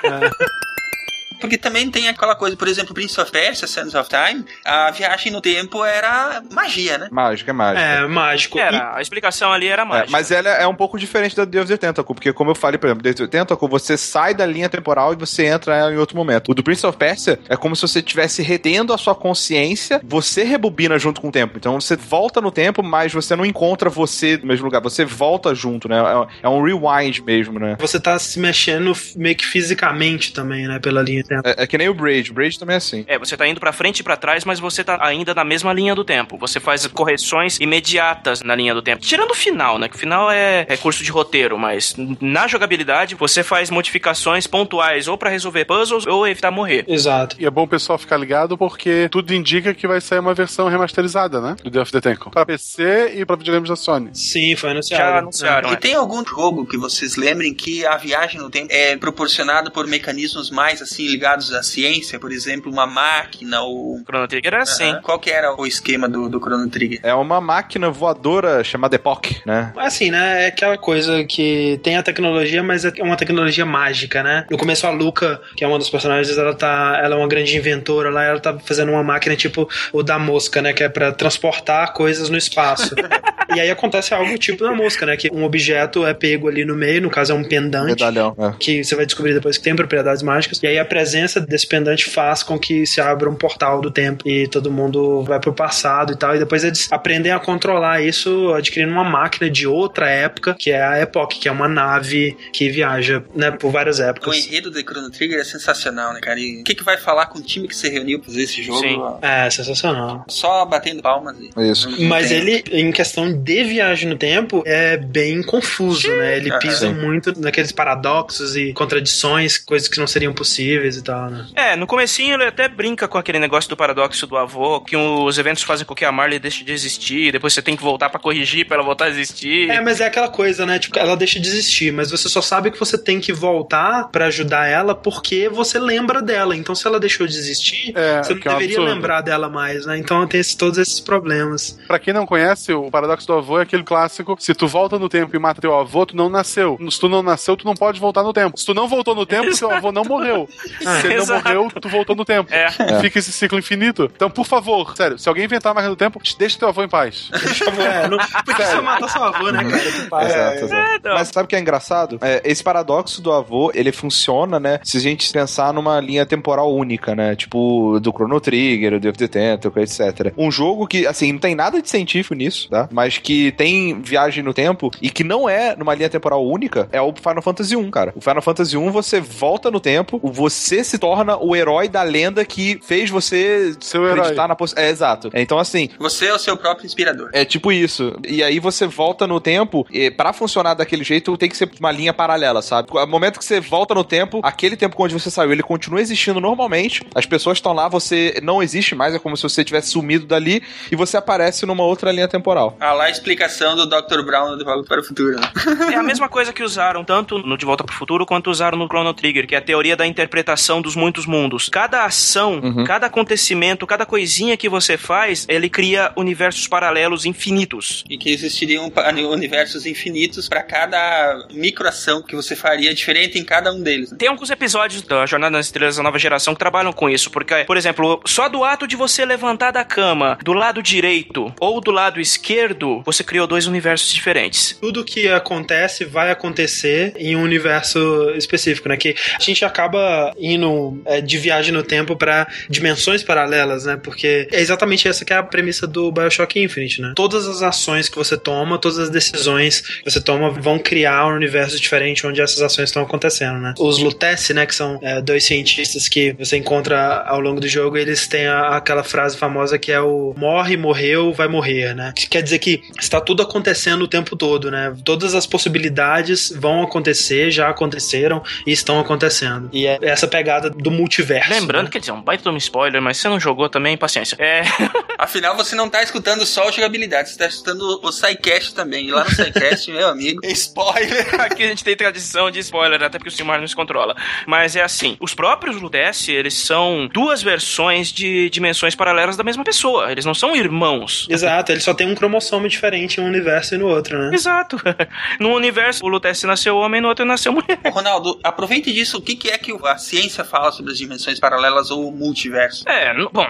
Porque também tem aquela coisa, por exemplo, Prince of Persia, Sands of Time, a viagem no tempo era magia, né? Mágica, é mágica. É, mágico. E- Era, a explicação ali era É, mágica. mas ela é um pouco diferente da Day of the Tentacle, porque como eu falei, por exemplo, Day of the Tentacle, você sai da linha temporal e você entra em outro momento. O do Prince of Persia é como se você estivesse retendo a sua consciência, você rebobina junto com o tempo. Então você volta no tempo, mas você não encontra você no mesmo lugar, você volta junto, né? É, é um rewind mesmo, né? Você tá se mexendo meio que fisicamente também, né? Pela linha tempo. É, é que nem o Braid. O Braid também é assim. É, você tá indo pra frente e pra trás, mas você tá ainda na mesma linha do tempo. Você faz correções imediatas na linha do tempo. Tirando o final, né? Que o final é recurso de roteiro, mas na jogabilidade você faz modificações pontuais ou pra resolver puzzles ou evitar morrer. Exato. E é bom o pessoal ficar ligado porque tudo indica que vai sair uma versão remasterizada, né? Do Day of the Tentacle. Pra PC e pra videogames da Sony. Sim, foi anunciado. Já anunciaram, E é. tem algum jogo que vocês lembrem que a viagem no tempo é proporcionada por mecanismos mais assim ligados à ciência, por exemplo, uma máquina ou Chrono Trigger era assim. Aham. Qual que era o esquema do, do Chrono Trigger? É uma máquina voadora chamada Epoch, né? Assim, né? É aquela coisa que tem a tecnologia, mas é uma tecnologia mágica, né? No começo, a Luca, que é uma dos personagens, ela tá. Ela é uma grande inventora lá, ela tá fazendo uma máquina tipo o da mosca, né? Que é pra transportar coisas no espaço. [LAUGHS] e aí acontece algo tipo da mosca, né? Que um objeto é pego ali no meio, no caso é um pendante. Medalhão. É. que você vai descobrir depois que tem propriedades mágicas. E aí a presença desse pendante faz com que se abra um portal do tempo e todo mundo vai pro passado e tal. E depois eles aprendem a controlar isso adquirindo uma máquina de outra época, que é a Epoch, que é uma nave que viaja, né, por várias O épocas. enredo de Chrono Trigger é sensacional, né, cara? E o que, que vai falar com o time que você reuniu pra fazer esse jogo? Sim. É, sensacional. Só batendo palmas. E... Isso. Mas tem- ele, em questão de viagem no tempo, é bem confuso, né? Ele Ah, pisa sim. muito naqueles paradoxos e contradições, coisas que não seriam possíveis e tal, né? É, no comecinho ele até brinca com aquele negócio do paradoxo do avô, que os eventos fazem com que a Marley deixe de existir, depois você tem que voltar pra corrigir pra ela voltar a existir. É, mas é aquela coisa, né? Tipo, ela deixa de existir, mas você só sabe que você tem que voltar pra ajudar ela porque você lembra dela. Então, se ela deixou de existir, É, você não é um deveria absurdo. lembrar dela mais, né? Então tem esse- todos esses problemas. Pra quem não conhece, o paradoxo do avô é aquele clássico: se tu volta no tempo e mata teu avô, tu não nasceu. Se tu não nasceu, tu não pode voltar no tempo. Se tu não voltou no tempo, teu avô não morreu. [LAUGHS] Se ele não Exato. morreu, tu voltou no tempo. É. Fica esse ciclo infinito. Então, por favor, sério, se alguém inventar a máquina do tempo, deixa teu avô em paz. [LAUGHS] É, não precisa matar seu avô, né, cara? Que paz. Exato, exato. então. Mas sabe o que é engraçado? É, esse paradoxo do avô, ele funciona, né? Se a gente pensar numa linha temporal única, né? Tipo, do Chrono Trigger, do the Tentacle, etc. Um jogo que, assim, não tem nada de científico nisso, tá? Mas que tem viagem no tempo e que não é numa linha temporal única, é o Final Fantasy 1, cara. O Final Fantasy 1, você volta no tempo, você se torna o herói da lenda que fez você Seu herói. acreditar na poss... É, exato. Então, assim, Você é o seu próprio inspirador. é tipo isso. E aí você volta no tempo, e pra funcionar daquele jeito tem que ser uma linha paralela, sabe? No momento que você volta no tempo, aquele tempo onde você saiu, ele continua existindo normalmente. As pessoas estão lá, você não existe mais, é como se você tivesse sumido dali e você aparece numa outra linha temporal. A lá a explicação do Dr. Brown De Volta para o Futuro. Né? É a mesma coisa que usaram tanto no De Volta para o Futuro quanto usaram no Chrono Trigger, que é a teoria da interpretação dos muitos mundos. Cada ação, Uhum. cada acontecimento, cada coisinha que você faz, ele cria universos paralelos infinitos. E que existiriam universos infinitos para cada microação que você faria diferente em cada um deles. né? Tem alguns episódios da Jornada nas Estrelas da Nova Geração que trabalham com isso, porque, por exemplo, só do ato de você levantar da cama do lado direito ou do lado esquerdo, você criou dois universos diferentes. Tudo que acontece vai acontecer em um universo específico, né? Que a gente acaba indo é, de viagem no tempo pra dimensões paralelas, né? Porque é exatamente essa que é a premissa do BioShock Infinite, né? Todas as ações que você toma, todas as decisões que você toma vão criar um universo diferente onde essas ações estão acontecendo, né? Os Lutece, né? Que são é, dois cientistas que você encontra ao longo do jogo, eles têm a- aquela frase famosa que é o morre, morreu, vai morrer, né? Que quer dizer que está tudo acontecendo o tempo todo, né? Todas as possibilidades vão acontecer, já aconteceram e estão acontecendo. E é essa pegada do multiverso. Lembrando, né? quer dizer, um baita um spoiler, mas você não jogou também, paciência. É. [LAUGHS] Afinal, você não tá escutando só o jogabilidade, você tá escutando o SciCast também. E lá no SciCast, [LAUGHS] meu amigo, spoiler! [LAUGHS] Aqui a gente tem tradição de spoiler, até porque o Silmar não se controla. Mas é assim, os próprios Ludesse, eles são duas versões de dimensões paralelas da mesma pessoa. Eles não são irmãos. Exato, ele só tem um cromossomo diferente em um universo e no outro, né? Exato. [LAUGHS] No universo, o Ludesse nasceu homem, no outro nasceu mulher. Ronaldo, aproveite disso. O que, que é que a ciência fala sobre as dimensões paralelas ou o multiverso? É, no- bom,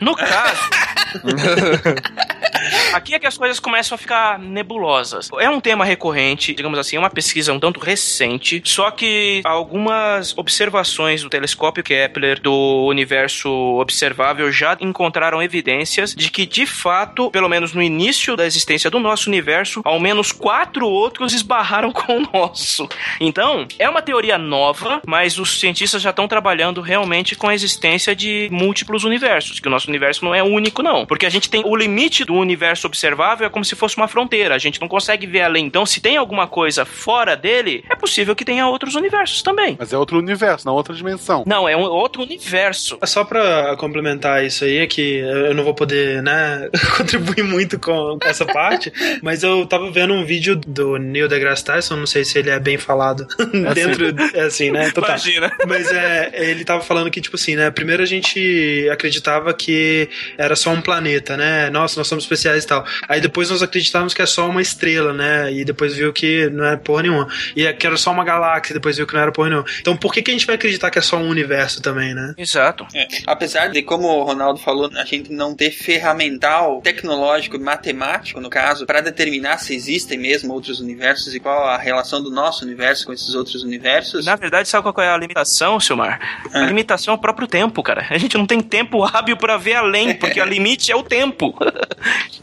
no caso. [LAUGHS] Aqui é que as coisas começam a ficar nebulosas. É um tema recorrente, digamos assim, é uma pesquisa um tanto recente, só que algumas observações do telescópio Kepler do universo observável já encontraram evidências de que, de fato, pelo menos no início da existência do nosso universo, ao menos quatro outros esbarraram com o nosso. Então, é uma teoria nova, mas os cientistas já estão trabalhando realmente com a existência de múltiplos universos, que o nosso universo não é único, não. Porque a gente tem o limite do universo observável é como se fosse uma fronteira, a gente não consegue ver além. Então, se tem alguma coisa fora dele, é possível que tenha outros universos também. Mas é outro universo, não outra dimensão. Não, é um outro universo. Só pra complementar isso aí, é que eu não vou poder, né, [LAUGHS] contribuir muito com essa parte, [LAUGHS] mas eu tava vendo um vídeo do Neil deGrasse Tyson, não sei se ele é bem falado [LAUGHS] dentro, é assim, né, então tá. Imagina. Mas é, ele tava falando que, tipo assim, né, primeiro a gente acreditava que era só um planeta, né, nossa, nós somos especiais e tal. Aí depois nós acreditávamos que é só uma estrela, né, e depois viu que não é porra nenhuma. E é que era só uma galáxia, depois viu que não era porra nenhuma. Então por que que a gente vai acreditar que é só um universo também, né? Exato. É, Apesar de, como o Ronaldo falou, a gente não ter ferramental tecnológico, matemático, no caso, para determinar se existem mesmo outros universos e qual a relação do nosso universo com esses outros universos. Na verdade, sabe qual é a limitação, Silmar? A Ah. limitação é o próprio tempo, cara. A gente não tem tempo hábil pra ver além, porque [LAUGHS] o limite é o tempo.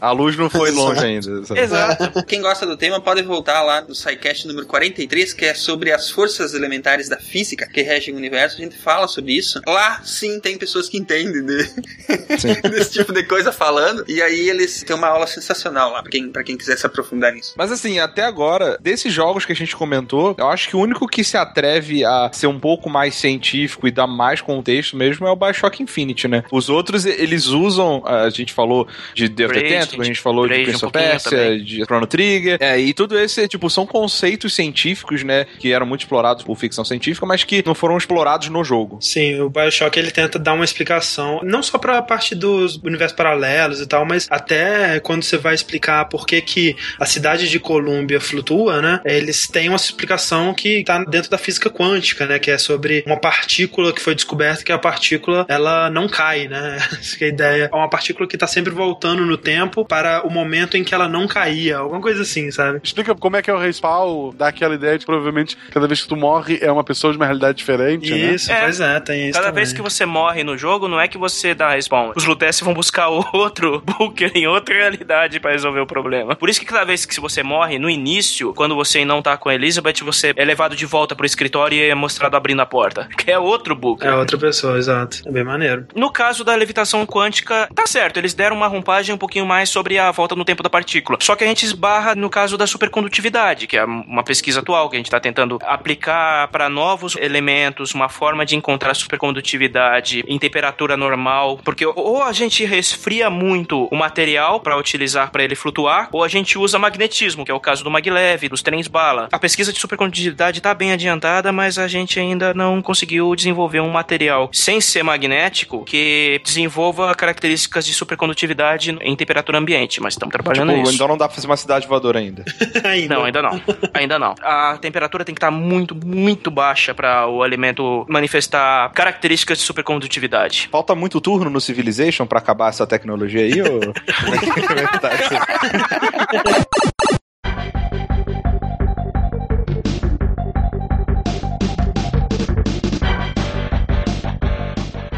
A luz não foi longe ainda. Exato. Quem gosta do tema pode voltar lá no SciCast número 43, que é sobre as forças elementares da física que regem o universo. A gente fala sobre isso. Lá, sim, tem pessoas que entendem de- [LAUGHS] desse tipo de coisa falando. E aí eles têm uma aula sensacional lá, pra quem, pra quem quiser se aprofundar nisso. Mas assim, até agora, desses jogos que a gente comentou, eu acho que o único que se atreve a ser um pouco mais científico e dar mais contexto mesmo é o Bioshock Infinite, né? Os outros, eles usam, a gente falou de Day Tentacle, a gente falou de Prince um of Persia, de Chrono Trigger, é, e tudo esse, tipo, são conceitos científicos, né, que eram muito explorados por ficção científica, mas que não foram explorados no jogo. Sim, o Bioshock ele tenta dar uma explicação, não só pra parte dos universos paralelos e tal, mas até quando você vai explicar por que, que a cidade de Colômbia flutua, né? Eles têm uma explicação que tá dentro da física quântica, né? Que é sobre uma partícula que foi descoberta que a partícula ela não cai, né? [LAUGHS] Essa que é a ideia. É uma partícula que tá sempre voltando no tempo para o momento em que ela não caía, alguma coisa assim, sabe? Explica como é que é o respawn, dá aquela ideia de que provavelmente cada vez que tu morre é uma pessoa de uma realidade diferente, né? Isso, É. pois é, tem isso. Cada também. vez que você morre no jogo, não é que você dá respawn. Os Lutece vão buscar [LAUGHS] outro bunker em outra realidade pra resolver o problema. Por isso que cada vez que você morre, no início, quando você não tá com a Elizabeth, você é levado de volta pro escritório e é mostrado abrindo a porta. [LAUGHS] Que é outro bunker. É outra pessoa, exato. É bem maneiro. No caso da levitação quântica, tá certo, eles deram uma roupagem um pouquinho mais sobre a volta no tempo da partícula. Só que a gente esbarra no caso da supercondutividade, que é uma pesquisa atual que a gente está tentando aplicar para novos elementos, uma forma de encontrar supercondutividade em temperatura normal, porque ou a gente resfria muito o material para utilizar para ele flutuar, ou a gente usa magnetismo, que é o caso do maglev, dos trens bala. A pesquisa de supercondutividade está bem adiantada, mas a gente ainda não conseguiu desenvolver um material sem ser magnético que desenvolva características de supercondutividade em temperatura ambiente, mas estamos trabalhando Tipo, nisso. então não dá pra fazer uma cidade voadora ainda. [LAUGHS] Ainda. Não, ainda não. Ainda não. A temperatura tem que estar muito, muito baixa para o alimento manifestar características de supercondutividade. Falta muito turno no Civilization pra acabar essa tecnologia aí, [LAUGHS] ou... [LAUGHS]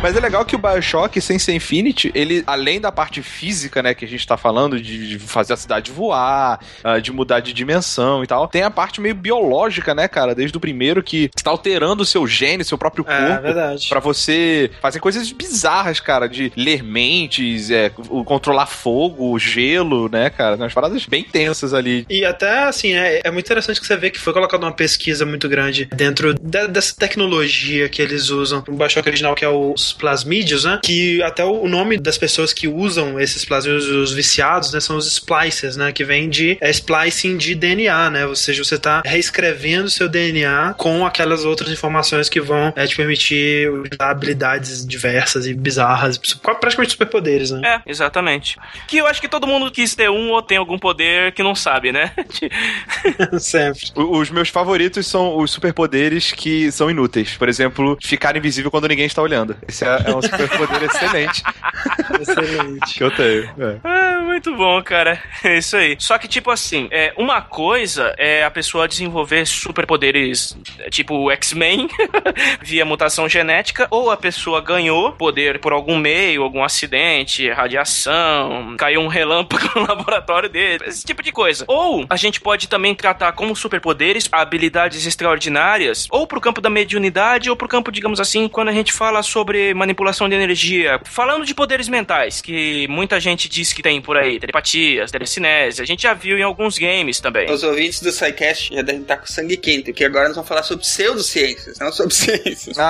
Mas é legal que o Bioshock Sense Infinity, ele, além da parte física, né, que a gente tá falando, de, fazer a cidade voar, ah, de mudar de dimensão e tal, tem a parte meio biológica, né, cara, desde o primeiro, que está alterando o seu gene, seu próprio É, corpo. verdade. Pra você fazer coisas bizarras, cara, de ler mentes, é, o- controlar fogo, gelo, né, cara? Umas paradas bem tensas ali. E até assim, é, é muito interessante que você vê que foi colocada uma pesquisa muito grande dentro de- dessa tecnologia que eles usam. O Bioshock original, que é os plasmídeos, né? Que até o nome das pessoas que usam esses plasmídeos, os viciados, né? São os splicers, né? Que vem de é, splicing de DNA, né? Ou seja, você tá reescrevendo seu DNA com aquelas outras informações que vão é, te permitir usar habilidades diversas e bizarras, praticamente superpoderes, né? É, exatamente. Que eu acho que todo mundo quis ter um ou tem algum poder que não sabe, né? [LAUGHS] Sempre. Os meus favoritos são os superpoderes que são inúteis. Por exemplo, ficar invisível quando ninguém está olhando. Esse é, é um superpoder [LAUGHS] excelente Excelente. que eu tenho. É. Ah, muito bom, cara. É isso aí. Só que, tipo assim, é, uma coisa é a pessoa desenvolver superpoderes é, tipo o X-Men [LAUGHS] via mutação genética, ou a pessoa ganhou poder por algum meio, algum acidente, radiação, caiu um relâmpago [LAUGHS] no laboratório dele, esse tipo de coisa. Ou a gente pode também tratar como superpoderes habilidades extraordinárias, ou pro campo da mediunidade, ou pro campo, digamos assim, quando a gente fala sobre manipulação de energia. Falando de poderes mentais, que muita gente diz que tem por aí, telepatias, telecinese, a gente já viu em alguns games também. Os ouvintes do SciCast já devem estar com sangue quente, porque agora nós vamos falar sobre pseudociências, não sobre ciências. [LAUGHS]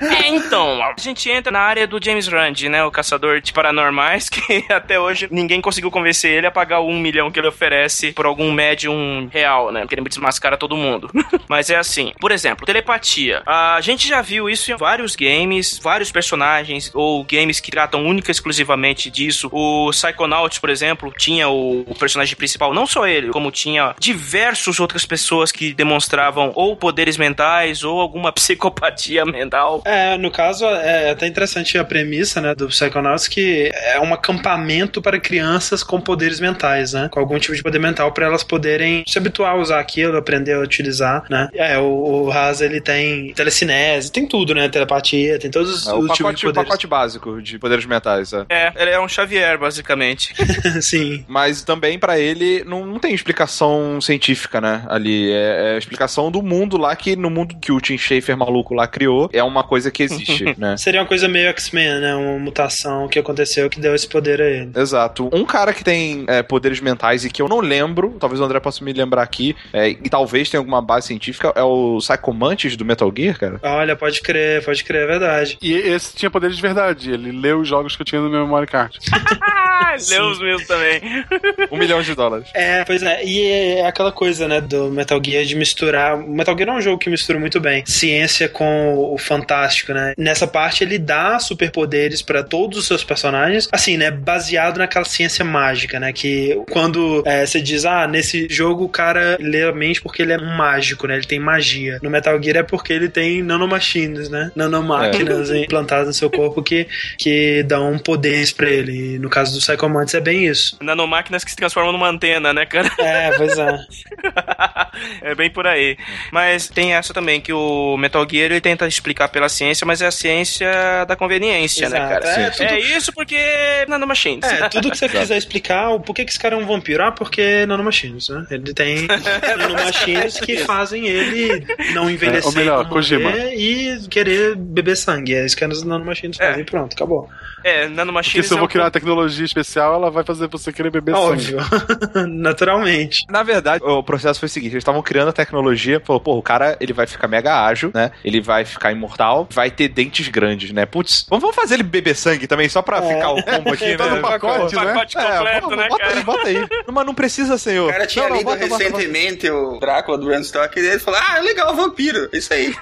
É, então, a gente entra na área do James Rand, né? O caçador de paranormais, [LAUGHS] que até hoje ninguém conseguiu convencer ele a pagar o um milhão que ele oferece por algum médium real, né? Porque ele desmascara todo mundo. [LAUGHS] Mas é assim, por exemplo, telepatia. A gente já viu isso em vários games, vários personagens, ou games que tratam única e exclusivamente disso. O Psychonauts, por exemplo, tinha o, o personagem principal, não só ele, como tinha diversas outras pessoas que demonstravam ou poderes mentais ou alguma [LAUGHS] psicopatia mental. É, no caso, é até interessante a premissa, né, do Psychonauts, que é um acampamento para crianças com poderes mentais, né, com algum tipo de poder mental para elas poderem se habituar a usar aquilo, aprender a utilizar, né. É, o, o Haas, ele tem telecinese, tem tudo, né, telepatia, tem todos os, É, o, pacote, de o poderes. pacote básico de poderes mentais. É. É, ele é um Xavier, basicamente. [LAUGHS] Sim. Mas também pra ele não, não tem explicação científica, né? Ali é, é a explicação do mundo lá que no mundo que o Tim Schafer maluco lá criou é uma coisa que existe, [LAUGHS] né? Seria uma coisa meio X-Men, né, uma mutação que aconteceu que deu esse poder a ele. Exato. Um cara que tem é, poderes mentais e que eu não lembro, talvez o André possa me lembrar aqui, é, e talvez tenha alguma base científica, é o Psychomantis do Metal Gear, cara. Olha, pode crer, pode crer, é verdade. E esse tinha poderes de verdade. Ele leu os jogos que eu tinha no meu memory card. [LAUGHS] Ah, Deus mesmo também. Um milhão de dólares. [LAUGHS] É, pois é, e é aquela coisa, né, do Metal Gear de misturar. O Metal Gear é um jogo que mistura muito bem ciência com o fantástico, né? Nessa parte ele dá superpoderes pra todos os seus personagens, assim, né, baseado naquela ciência mágica, né? Que quando é, você diz, ah, nesse jogo o cara lê a mente porque ele é mágico, né? Ele tem magia. No Metal Gear é porque ele tem nanomachines, né? Nanomáquinas implantadas no seu corpo que, que dão poderes pra ele. E no caso do Psychomantis é bem isso. Nanomáquinas que se transformam numa antena, né, cara? É, pois é. [LAUGHS] é bem por aí. Mas tem essa também, que o Metal Gear ele tenta explicar pela ciência, mas é a ciência da convência, né, Exato. cara? É, tudo- É isso porque nanomachines. É, tudo que você quiser explicar, o porquê que esse cara é um vampiro? Ah, porque nanomachines, né? Ele tem [LAUGHS] nanomachines que fazem ele não envelhecer É, ou melhor, Kojima. e querer beber sangue. É isso que as nanomachines É. fazem e pronto, acabou. É, Porque nanomachines se eu é vou um criar uma tecnologia especial ela vai fazer você querer beber sangue. Óbvio. [LAUGHS] Naturalmente. Na verdade, o processo foi o seguinte: eles estavam criando a tecnologia, falou, pô, o cara ele vai ficar mega ágil, né? Ele vai ficar imortal, vai ter dentes grandes, né? Putz, vamos fazer ele beber sangue também, só pra É. ficar o combo aqui, [LAUGHS] né? no pacote, né? Pacote completo, bota, né, bota cara? aí, bota aí. [LAUGHS] Mas não precisa, senhor. O cara tinha Não, não, lido bota, bota, bota. recentemente o Drácula do Bram Stoker e ele falou: Ah, legal, vampiro. Isso aí.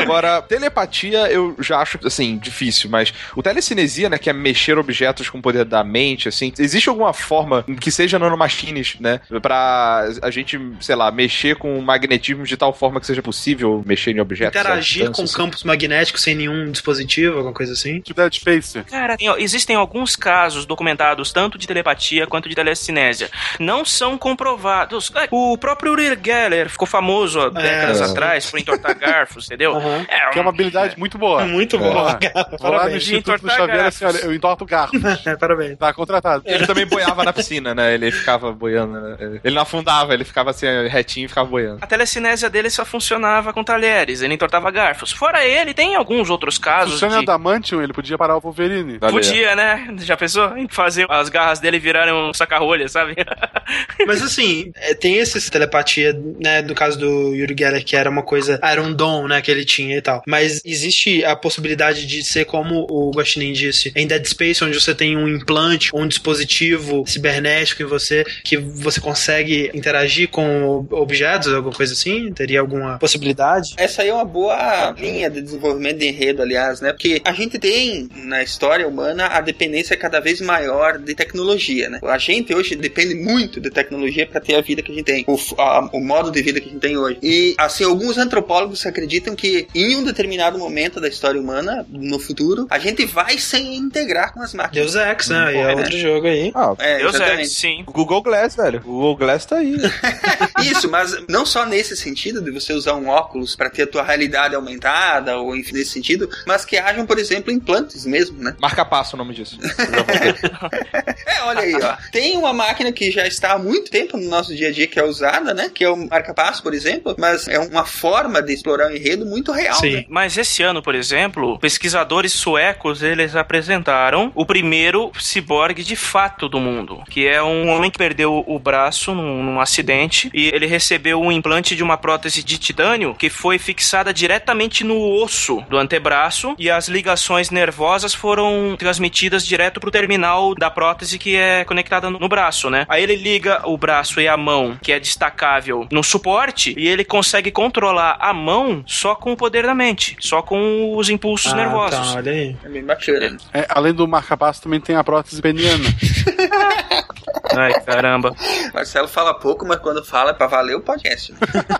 Agora, telepatia eu já acho, assim, difícil, mas o telecinesia, né, que é mexer objetos com o poder da mente, assim, existe alguma forma que seja nanomachines, né, pra a gente, sei lá, mexer com o magnetismo de tal forma que seja possível mexer em objetos? Interagir com distância, assim? campos magnéticos sem nenhum dispositivo, alguma coisa assim. Tipo Dead Space. Cara, tem- ó, existem alguns casos documentados, tanto de telepatia quanto de telecinésia. Não são comprovados. É, O próprio Uri Geller ficou famoso há décadas É. atrás por entortar [LAUGHS] garfos, entendeu? Aham. É, Que é uma habilidade muito boa. Muito cara. Vou lá no Parabéns. Instituto Xavier assim, olha, eu entorto garfo. É, [LAUGHS] Parabéns. Tá contratado. Ele também boiava na piscina, né? Ele ficava boiando. né? Ele não afundava, ele ficava assim, retinho e ficava boiando. A telecinésia dele só funcionava com talheres, ele entortava garfos. Fora ele, tem alguns outros casos Senhor de... Adamantium, ele podia parar o Wolverine. Podia, né? Já pensou em fazer as garras dele virarem um saca-rolha, sabe? [LAUGHS] Mas assim, é, tem esse telepatia, né, do caso do Yuri Geller, que era uma coisa, era um dom, né, que ele tinha e tal. Mas existe a possibilidade de ser como o Guaxinim disse, em Dead Space, onde você tem um implante, um dispositivo cibernético em você, que você consegue interagir com objetos, alguma coisa assim? Teria alguma possibilidade? Essa aí é uma boa linha de desenvolvimento de enredo, aliás, né? Porque a gente tem na história humana a dependência cada vez maior de tecnologia, né? A gente hoje depende muito de tecnologia para ter a vida que a gente tem, o, a- o modo de vida que a gente tem hoje. E, assim, alguns antropólogos acreditam que em um determinado momento da história humana, no futuro, a gente vai se integrar com as máquinas. Deus Ex, né? É Né? outro jogo aí. Ah, É, Deus exatamente. sim. o Google Glass, velho. O Google Glass tá aí. [LAUGHS] Isso, mas não só nesse sentido de você usar um óculos para ter a tua realidade aumentada ou enfim nesse sentido, mas que hajam, por exemplo, implantes mesmo, né? Marca passo o nome disso. [LAUGHS] É, olha aí, ó. Tem uma máquina que já está há muito tempo no nosso dia a dia que é usada, né? Que é o marca-passo, por exemplo, mas é uma forma de explorar o enredo muito real, Sim. né? Mas esse ano, por exemplo, pesquisadores suecos eles apresentaram o primeiro ciborgue de fato do mundo, que é um homem que perdeu o braço num, num acidente e ele recebeu um implante de uma prótese de titânio que foi fixada diretamente no osso do antebraço e as ligações nervosas foram transmitidas direto pro terminal da prótese que é conectada no braço, né? Aí ele liga o braço e a mão, que é destacável, no suporte e ele consegue controlar a mão só com o poder da mente, só com os impulsos Ah, nervosos. tá, olha aí. É bem bacana. É, além do marca-passo, também tem a prótese peniana. [LAUGHS] Ai, caramba. Marcelo fala pouco, mas quando fala é pra valer o podcast. né?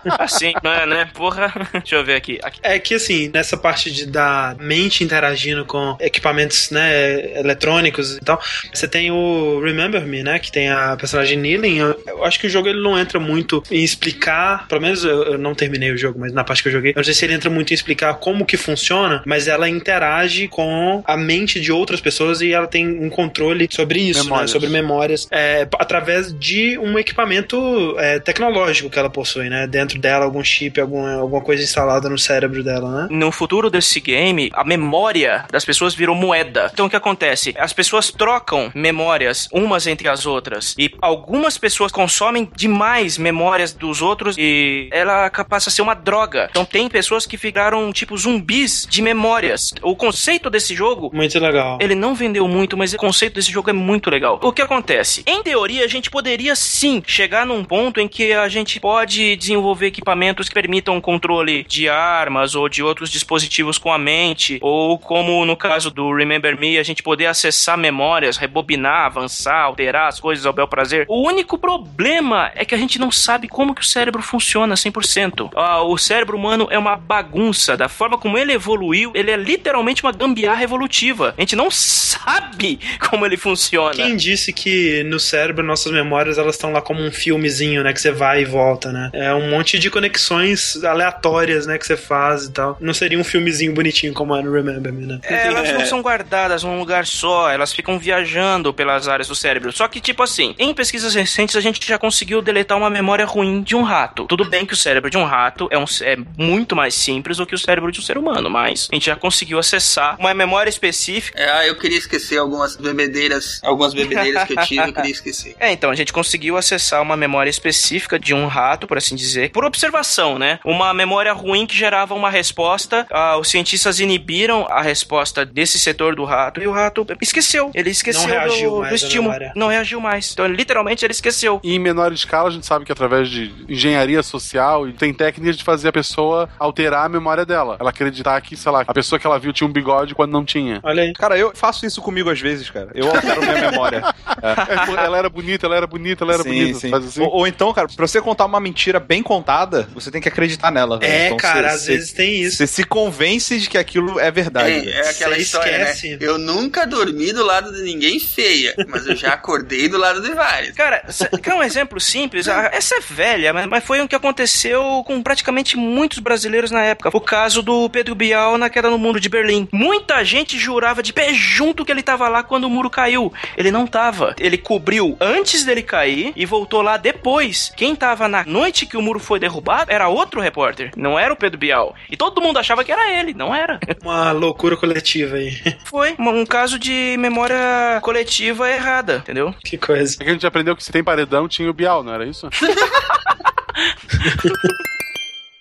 [LAUGHS] Assim, né, né? Porra. [LAUGHS] Deixa eu ver aqui. Aqui. É que assim, nessa parte de, da mente interagindo com equipamentos, né, eletrônicos e tal, você tem o Remember Me, né, que tem a personagem Neeling. Eu, eu acho que o jogo ele não entra muito em explicar, pelo menos eu, eu não terminei o jogo, mas na parte que eu joguei, eu não sei se ele entra muito em explicar como que funciona, mas ela interage com a mente de outras pessoas e ela tem um controle sobre isso, né, Memórias. sobre memórias, é, através de um equipamento é, tecnológico que ela possui, né, dentro dela algum chip, alguma, alguma coisa instalada no cérebro dela, né? No futuro desse game, a memória das pessoas virou moeda. Então o que acontece? As pessoas trocam memórias umas entre as outras. E algumas pessoas consomem demais memórias dos outros e ela passa a ser uma droga. Então tem pessoas que ficaram tipo zumbis de memórias. O conceito desse jogo Muito legal. ele não vendeu muito, mas o conceito desse jogo é muito legal. O que acontece? Em teoria, a gente poderia sim chegar num ponto em que a gente pode desenvolver equipamentos que permitam o controle de armas ou de outros dispositivos com a mente, ou como no caso do Remember Me, a gente poder acessar memórias, rebobinar, avançar, alterar as coisas ao bel prazer. O único problema é que a gente não sabe como que o cérebro funciona 100%. Ah, o cérebro humano é uma bagunça. Da forma como ele evoluiu, ele é literalmente uma gambiarra evolutiva. A gente não sabe [LAUGHS] como ele funciona. Quem disse que no cérebro nossas memórias, elas estão lá como um filmezinho, né? Que você vai e volta, né? É um monte de conexões aleatórias, né? Que você faz e tal. Não seria um filmezinho bonitinho como é no Remember Me, né? É, elas não são guardadas num lugar só, elas ficam viajando pelas áreas do cérebro. Só que, tipo assim, em pesquisas recentes a gente já conseguiu deletar uma memória ruim de um rato. Tudo bem que o cérebro de um rato é, um, é muito mais simples do que o cérebro de um ser humano, mas a gente já conseguiu acessar uma memória específica. É, ah, eu queria esquecer algumas bebedeiras, algumas bebedeiras que eu tive, eu queria esquecer. [LAUGHS] É, então a gente conseguiu acessar uma memória específica de um rato, por assim dizer, por observação, né? Uma memória ruim que gerava uma resposta. Ah, os cientistas inibiram a resposta desse setor do rato e o rato esqueceu. Ele esqueceu Não reagiu do, mais do estímulo. Não reagiu mais. Então, literalmente, ele esqueceu. E em menor escala, a gente sabe que através de engenharia social, tem técnicas de fazer a pessoa alterar a memória dela. Ela acreditar que, sei lá, a pessoa que ela viu tinha um bigode quando não tinha. Olha aí. Cara, eu faço isso comigo às vezes, cara. Eu altero minha memória. É, pô, ela era bonita, ela era bonita, ela era Sim, bonita. sim. Faz assim. Ou, ou então, cara, pra você contar uma mentira bem contada, você tem que acreditar nela. É, Então, cara, você- às você- vezes tem isso. Você se convence de que aquilo é verdade. É, é aquela Você história, esquece. né? Eu nunca dormi do lado de ninguém feia, mas eu já acordei do lado de vários. Cara, cê- quer um exemplo simples? Ah, Essa é velha, mas- mas foi o que aconteceu com praticamente muitos brasileiros na época. O caso do Pedro Bial na queda no muro de Berlim. Muita gente jurava de pé junto que ele tava lá quando o muro caiu. Ele não tava. Ele cobriu antes dele cair e voltou lá depois. Quem tava na noite que o muro foi derrubado era outro repórter, não era o Pedro Bial. E todo mundo achava que era ele, não era. [LAUGHS] Uma loucura coletiva aí. [LAUGHS] Foi um um caso de memória coletiva errada, entendeu? que coisa. É que a gente aprendeu que se tem paredão, tinha o Bial, não era isso? [LAUGHS]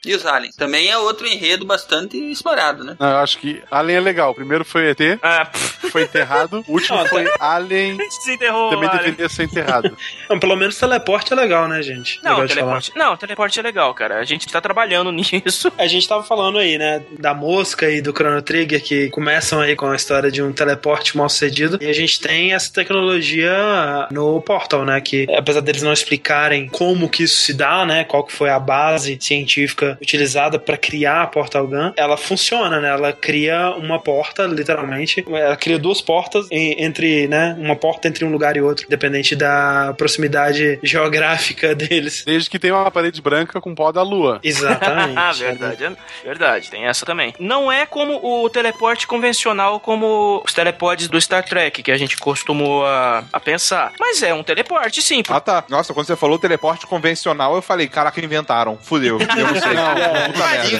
E os aliens? Também é outro enredo bastante explorado, né? Não, eu acho que Alien é legal. O primeiro foi ET, Ah, pff, foi enterrado. O [LAUGHS] último foi Alien, [LAUGHS] desenterrou. também Alien. deveria ser enterrado. [LAUGHS] Não, pelo menos teleporte é legal, né, gente? Não, Legal teleporte, não, teleporte é legal, cara. A gente tá trabalhando nisso. A gente tava falando aí, né, da mosca e do Chrono Trigger que começam aí com a história de um teleporte mal sucedido. E a gente tem essa tecnologia no Portal, né, que apesar deles não explicarem como que isso se dá, né, qual que foi a base científica utilizada pra criar a Portal Gun, ela funciona, né? Ela cria uma porta, literalmente. Ela cria duas portas em- entre, né, uma porta entre um lugar e outro, dependente da proximidade geográfica [LAUGHS] deles. Desde que tem uma parede branca com pó da lua. Exatamente. Ah, [LAUGHS] verdade, é verdade, tem essa também. Não é como o teleporte convencional, como os teleportes do Star Trek, que a gente costumou a, a pensar. Mas é um teleporte, sim. Ah, tá. Nossa, quando você falou teleporte convencional, eu falei, caraca, inventaram. Fudeu. Eu não sei. [LAUGHS]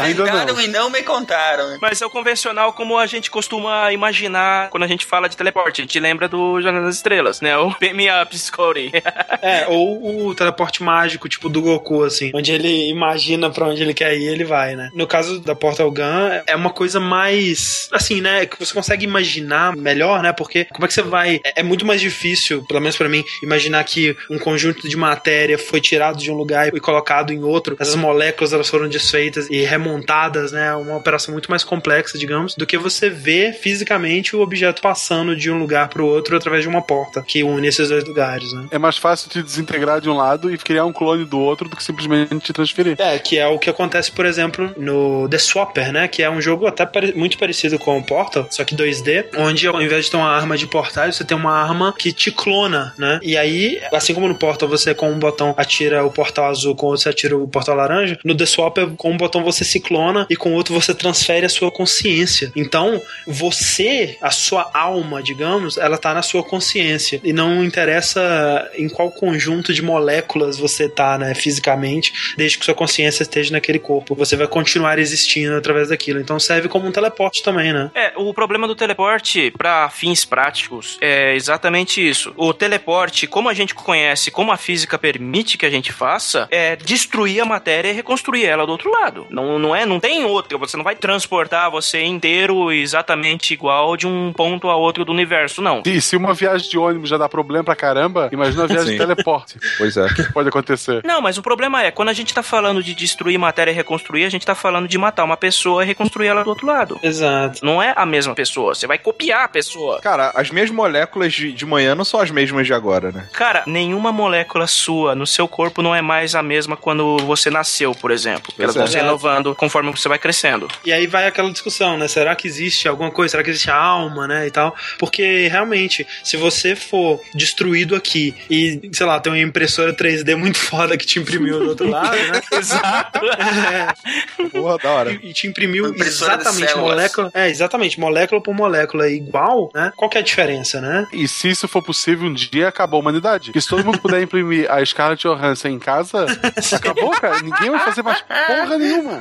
Inventaram e não me contaram. Mas é o convencional como a gente costuma imaginar quando a gente fala de teleporte. A gente lembra do Jornal das Estrelas, né? O Beam Me Up, Scotty. É, ou o teleporte mágico, tipo do Goku, assim, onde ele imagina pra onde ele quer ir, ele vai, né? No caso da Portal Gun, é uma coisa mais, assim, né, que você consegue imaginar melhor, né? Porque como é que você vai... É, é muito mais difícil, pelo menos pra mim, imaginar que um conjunto de matéria foi tirado de um lugar e colocado em outro. Essas moléculas, elas foram desfeitas e remontadas, né? Uma operação muito mais complexa, digamos, do que você ver fisicamente o objeto passando de um lugar pro outro através de uma porta que une esses dois lugares, né? É mais fácil te desintegrar de um lado e criar um clone do outro do que simplesmente te transferir. É, que é o que acontece, por exemplo, no The Swapper, né? Que é um jogo até muito parecido com o Portal, só que 2D, onde ao invés de ter uma arma de portais, você tem uma arma que te clona, né? E aí, assim como no Portal você com um botão atira o portal azul, com o outro você atira o portal laranja, no The Com um botão você se clona e com o outro você transfere a sua consciência. Então, você, a sua alma, digamos, ela tá na sua consciência e não interessa em qual conjunto de moléculas você tá, né, fisicamente, desde que sua consciência esteja naquele corpo. Você vai continuar existindo através daquilo. Então serve como um teleporte também, né? É, o problema do teleporte para fins práticos é exatamente isso. O teleporte, como a gente conhece, como a física permite que a gente faça, é destruir a matéria e reconstruir ela do outro lado. Não, não é, não tem outra. Você não vai transportar você inteiro exatamente igual de um ponto a outro do universo, não. E se uma viagem de ônibus já dá problema pra caramba, imagina uma viagem Sim. de teleporte. [LAUGHS] Pois é. O que pode acontecer? Não, mas o problema é, quando a gente tá falando de destruir matéria e reconstruir, a gente tá falando de matar uma pessoa e reconstruir ela do outro lado. Exato. Não é a mesma pessoa, você vai copiar a pessoa. Cara, as minhas moléculas de, de manhã não são as mesmas de agora, né? Cara, nenhuma molécula sua no seu corpo não é mais a mesma quando você nasceu, por exemplo. Que elas vão é. se renovando conforme você vai crescendo. E aí vai aquela discussão, né? Será que existe alguma coisa? Será que existe alma, né? E tal. Porque realmente, se você for destruído aqui e, sei lá, tem uma impressora 3D muito foda que te imprimiu do outro lado, né? [LAUGHS] Exato. É, Porra, da hora. e te imprimiu exatamente molécula. É, exatamente, molécula por molécula igual, né? Qual que é a diferença, né? E se isso for possível, um dia acabou a humanidade. Porque se todo mundo puder imprimir a Scarlett Johansson em casa, [LAUGHS] acabou, cara. Ninguém vai fazer mais porra nenhuma.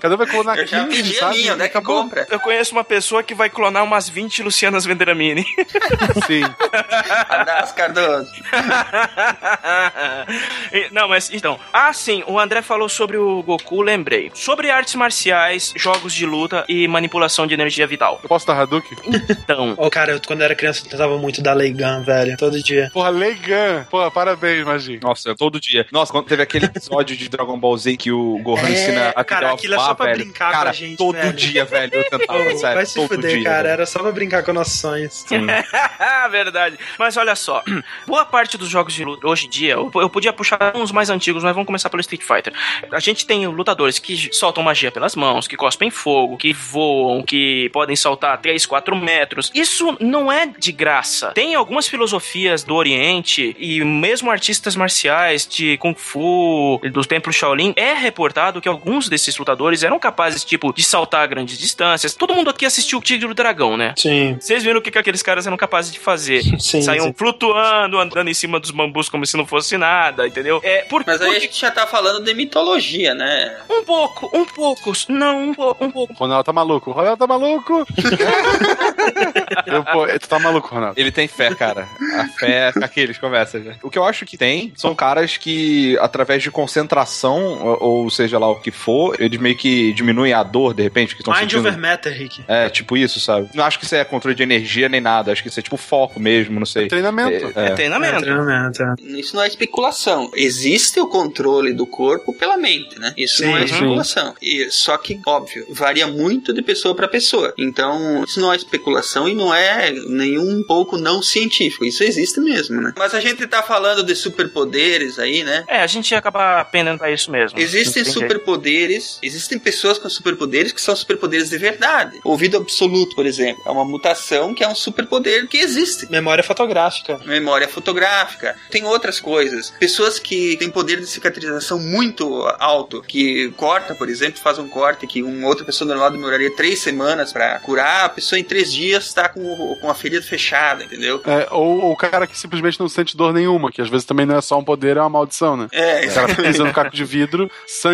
Cada um vai clonar Eu já 15, pedi a sabe? minha, onde é que compra? Eu conheço uma pessoa que vai clonar umas 20 Lucianas Venderamini. [LAUGHS] Sim. [LAUGHS] Abraço, Cardoso. [LAUGHS] Não, mas então. Ah, sim, o André falou sobre o Goku, lembrei. Sobre artes marciais, jogos de luta e manipulação de energia vital. Eu posso dar Hadouken? Então. Ô, cara, eu, quando era criança eu tentava muito dar Leigan, velho. Todo dia. Porra, Leigan. Porra, parabéns, Magi. Nossa, todo dia. Nossa, quando teve aquele episódio de Dragon Ball Z que o Gohan É, ensina a cara, aquilo é só pra velho. brincar cara, com a gente, todo velho. dia, velho, eu tentava, Ô, sério, vai se todo fuder, dia. cara. velho. Era só pra brincar com nossos sonhos. [LAUGHS] Verdade. Mas olha só, [CLEARS THROAT] boa parte dos jogos de luta hoje em dia, eu, eu podia puxar uns mais antigos, mas vamos começar pelo Street Fighter. A gente tem lutadores que soltam magia pelas mãos, que cospem fogo, que voam, que podem saltar 3, 4 metros. Isso não é de graça. Tem algumas filosofias do Oriente e mesmo artistas marciais de Kung Fu, do Templo Shaolin, é reportado que alguns desses lutadores eram capazes, tipo, de saltar grandes distâncias. Todo mundo aqui assistiu o Tigre do Dragão, né? Sim. Vocês viram o que, que aqueles caras eram capazes de fazer? [LAUGHS] Sim, Saíam sim. flutuando, andando em cima dos bambus como se não fosse nada, entendeu? É, por, Mas aí por a gente já tá falando de mitologia, né? um pouco, um pouco, não, um, po- um pouco. Ronaldo tá maluco. Ronaldo tá maluco. [LAUGHS] Eu, pô, tu tá maluco, Ronaldo. Ele tem fé, cara. A fé com aqueles conversas. né? O que eu acho que tem são caras que, através de concentração, ou, ou seja lá o que for, eles meio que diminuem a dor, de repente, que estão Mind sentindo. over matter, Rick. É, tipo isso, sabe? Não acho que isso é controle de energia nem nada. Acho que isso é tipo foco mesmo, não sei. Treinamento. É, É é. treinamento. É, treinamento, é. Isso não é especulação. Existe o controle do corpo pela mente, né? Isso não é Sim. especulação. E, só que, óbvio, varia muito de pessoa para pessoa. Então, isso não é especulação e não é nenhum pouco não científico. Isso existe mesmo, né? Mas a gente tá falando de superpoderes aí, né? É, a gente ia acabar pendendo pra isso mesmo. Existem. Superpoderes, existem pessoas com superpoderes que são superpoderes de verdade. Ouvido absoluto, por exemplo, é uma mutação que é um superpoder que existe. Memória fotográfica. Memória fotográfica, tem outras coisas. Pessoas que têm poder de cicatrização muito alto, que corta, por exemplo, faz um corte que uma outra pessoa normal demoraria três semanas pra curar, a pessoa em três dias está com, com a ferida fechada, entendeu? É, ou ou o cara que simplesmente não sente dor nenhuma, que às vezes também não é só um poder, é uma maldição, né? É, O cara pisa no caco de vidro,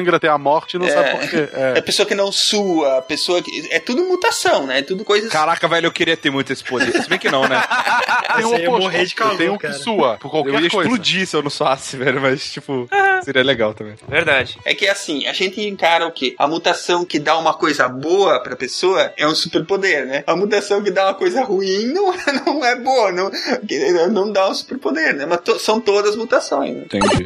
sangra até a morte e não É. sabe por quê. É É. a pessoa que não sua, a pessoa que. É tudo mutação, né? É tudo coisas. Caraca, velho, eu queria ter muito esse poder. Se bem que não, né? Tem Você um oposto. morrer de calor, Eu tenho um cara. que sua, por Eu qualquer ia coisa. explodir se eu não soasse, velho, mas, tipo, seria legal também. Verdade. É que assim, a gente encara o quê? A mutação que dá uma coisa boa pra pessoa é um superpoder, né? A mutação que dá uma coisa ruim não, não é boa, não, não dá um superpoder, né? Mas to- são todas mutações, né? Entendi.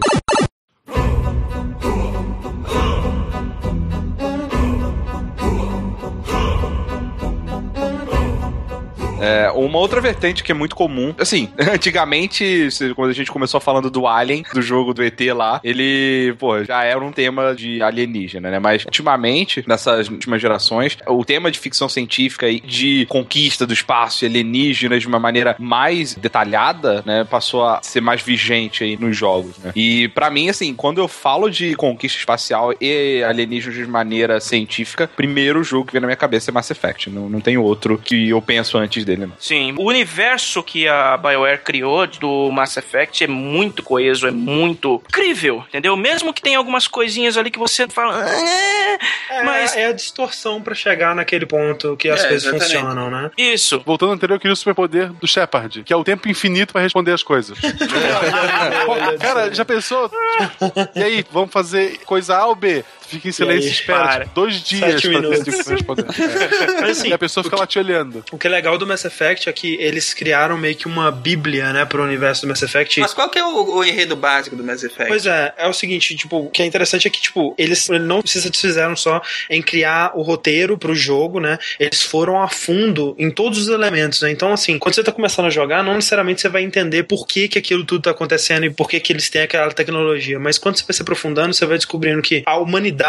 É, uma outra vertente que é muito comum, assim, [LAUGHS] antigamente, quando a gente começou falando do Alien, do jogo do ET lá, ele, pô, já era um tema de alienígena, né? Mas ultimamente, nessas últimas gerações, o tema de ficção científica e de conquista do espaço e alienígenas de uma maneira mais detalhada, né, passou a ser mais vigente aí nos jogos, né? E pra mim, assim, quando eu falo de conquista espacial e alienígenas de maneira científica, primeiro jogo que vem na minha cabeça é Mass Effect. Não, não tem outro que eu penso antes dele, não. Sim, o universo que a BioWare criou do Mass Effect é muito coeso, é muito incrível, entendeu? Mesmo que tenha algumas coisinhas ali que você fala. "Ah", É, Mas- é a distorção pra chegar naquele ponto que as É, coisas exatamente. funcionam, né? Isso. Voltando ao anterior, eu queria o superpoder do Shepard, que é o tempo infinito pra responder as coisas. [LAUGHS] Pô, cara, já pensou? [LAUGHS] E aí, vamos fazer coisa A ou B? Fica em silêncio aí, e espera para. tipo, dois dias Sete pra minutos. decidir pra responder. [LAUGHS] É. Mas assim, E a pessoa fica lá te olhando. o que é legal do Mass Effect é que eles criaram meio que uma bíblia, né, pro universo do Mass Effect. Mas qual que é o, o enredo básico do Mass Effect? Pois é, é o seguinte, tipo, o que é interessante é que, tipo, eles não se satisfizeram só em criar o roteiro pro jogo, né? Eles foram a fundo em todos os elementos, né? Então, assim, quando você tá começando a jogar, não necessariamente você vai entender por que que aquilo tudo tá acontecendo e por que que eles têm aquela tecnologia, mas quando você vai se aprofundando, você vai descobrindo que a humanidade,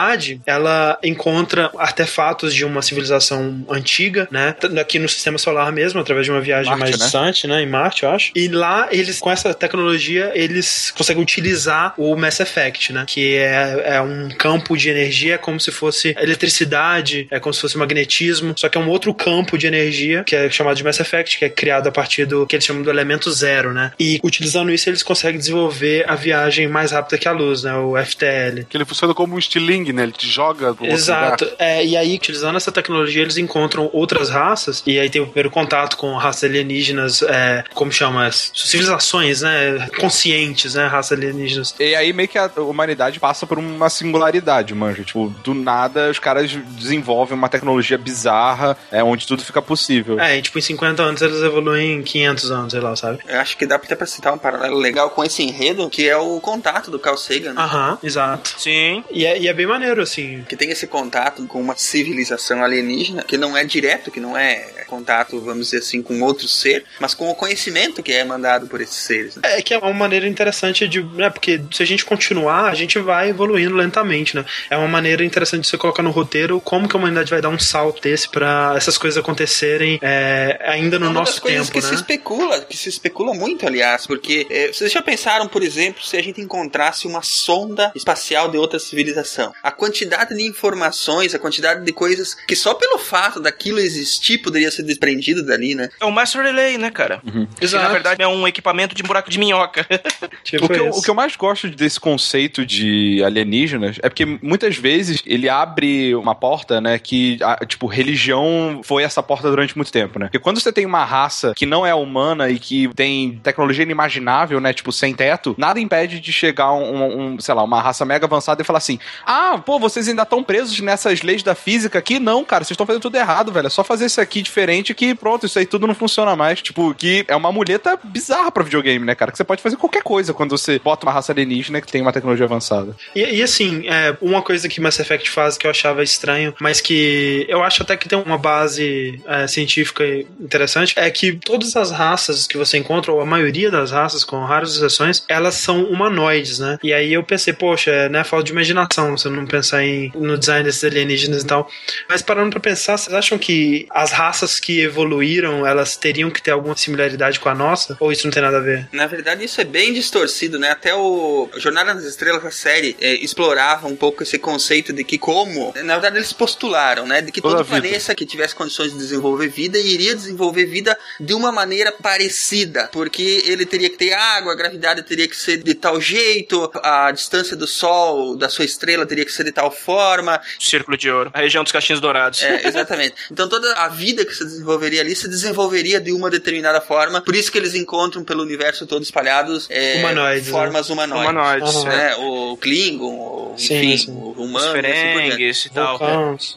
ela encontra artefatos de uma civilização antiga, né? Aqui no sistema solar mesmo, através de uma viagem Marte, mais né? distante, né? Em Marte, eu acho. E lá, eles, com essa tecnologia, eles conseguem utilizar o Mass Effect, né? Que é, é um campo de energia, como se fosse eletricidade, é como se fosse magnetismo, só que é um outro campo de energia, que é chamado de Mass Effect, que é criado a partir do que eles chamam do elemento zero, né? E utilizando isso, eles conseguem desenvolver a viagem mais rápida que a luz, né? O FTL. Que ele funciona como um estilingue, né? Ele te joga pro outro Exato. lugar. É, e aí, utilizando essa tecnologia, eles encontram outras raças, e aí tem o primeiro contato com raças alienígenas, é, como chama? Civilizações, né? Conscientes, né? Raças alienígenas. E aí meio que a humanidade passa por uma singularidade, manja. Tipo, do nada os caras desenvolvem uma tecnologia bizarra, é, onde tudo fica possível. É, e, tipo, em 50 anos eles evoluem em 500 anos, sei lá, sabe? Eu acho que dá até pra citar um paralelo legal com esse enredo, que é o contato do Carl Sagan, né? Aham, exato. Sim. E é, e é bem maneiro, assim. Que tem esse contato com uma civilização alienígena, que não é direto, que não é contato, vamos dizer assim, com outro ser, mas com o conhecimento que é mandado por esses seres. Né? É que é uma maneira interessante de. Né, porque se a gente continuar, a gente vai evoluindo lentamente, né? É uma maneira interessante de você colocar no roteiro como que a humanidade vai dar um salto desse pra essas coisas acontecerem é, ainda no É uma das nosso coisas tempo, que se né? especula, que se especula muito, aliás, porque é, vocês já pensaram, por exemplo, se a gente encontrasse uma sonda espacial de outra civilização? A quantidade de informações, a quantidade de coisas que só pelo fato daquilo existir poderia ser desprendido dali, né? É o Master Relay, né, cara? Que na verdade é um equipamento de buraco de minhoca. [LAUGHS] Tipo O que, eu, o que eu mais gosto desse conceito de alienígenas é porque muitas vezes ele abre uma porta, né, que, a- tipo, religião foi essa porta durante muito tempo, né? Porque quando você tem uma raça que não é humana e que tem tecnologia inimaginável, né, tipo, sem teto, nada impede de chegar um, um, sei lá, uma raça mega avançada e falar assim, ah, pô, vocês ainda estão presos nessas leis da física aqui? Não, cara, vocês estão fazendo tudo errado, velho. É só fazer isso aqui diferente que pronto, isso aí tudo não funciona mais. Tipo, que é uma muleta bizarra pra videogame, né, cara? Que você pode fazer qualquer coisa quando você bota uma raça alienígena que tem uma tecnologia avançada. E, e assim, é, uma coisa que Mass Effect faz que eu achava estranho, mas que eu acho até que tem uma base é, científica interessante, é que todas as raças que você encontra, ou a maioria das raças, com raras exceções, elas são humanoides, né? E aí eu pensei, poxa, é né, falta de imaginação você não pensar em, no design desses alienígenas e tal. Mas parando pra pensar, vocês acham que as raças que evoluíram, elas teriam que ter alguma similaridade com a nossa? Ou isso não tem nada a ver? Na verdade, isso é bem distorcido, né? Até o Jornada nas Estrelas, a série, é, explorava um pouco esse conceito de que como... Na verdade, eles postularam, né? De que Toda todo planeta que tivesse condições de desenvolver vida iria desenvolver vida de uma maneira parecida. Porque ele teria que ter água, a gravidade teria que ser de tal jeito, a distância do Sol, da sua estrela, teria que ser de tal forma. Círculo de ouro. A região dos caixinhos dourados. É, exatamente. [LAUGHS] Então toda a vida que se desenvolveria ali se desenvolveria de uma determinada forma. Por isso que eles encontram pelo universo todo espalhados é, Humanoides, né? formas humanoides. Humanoides. Aham. é. Né? O Klingon, o, Sim, enfim, sim. o Os humano. e assim ferengues e tal.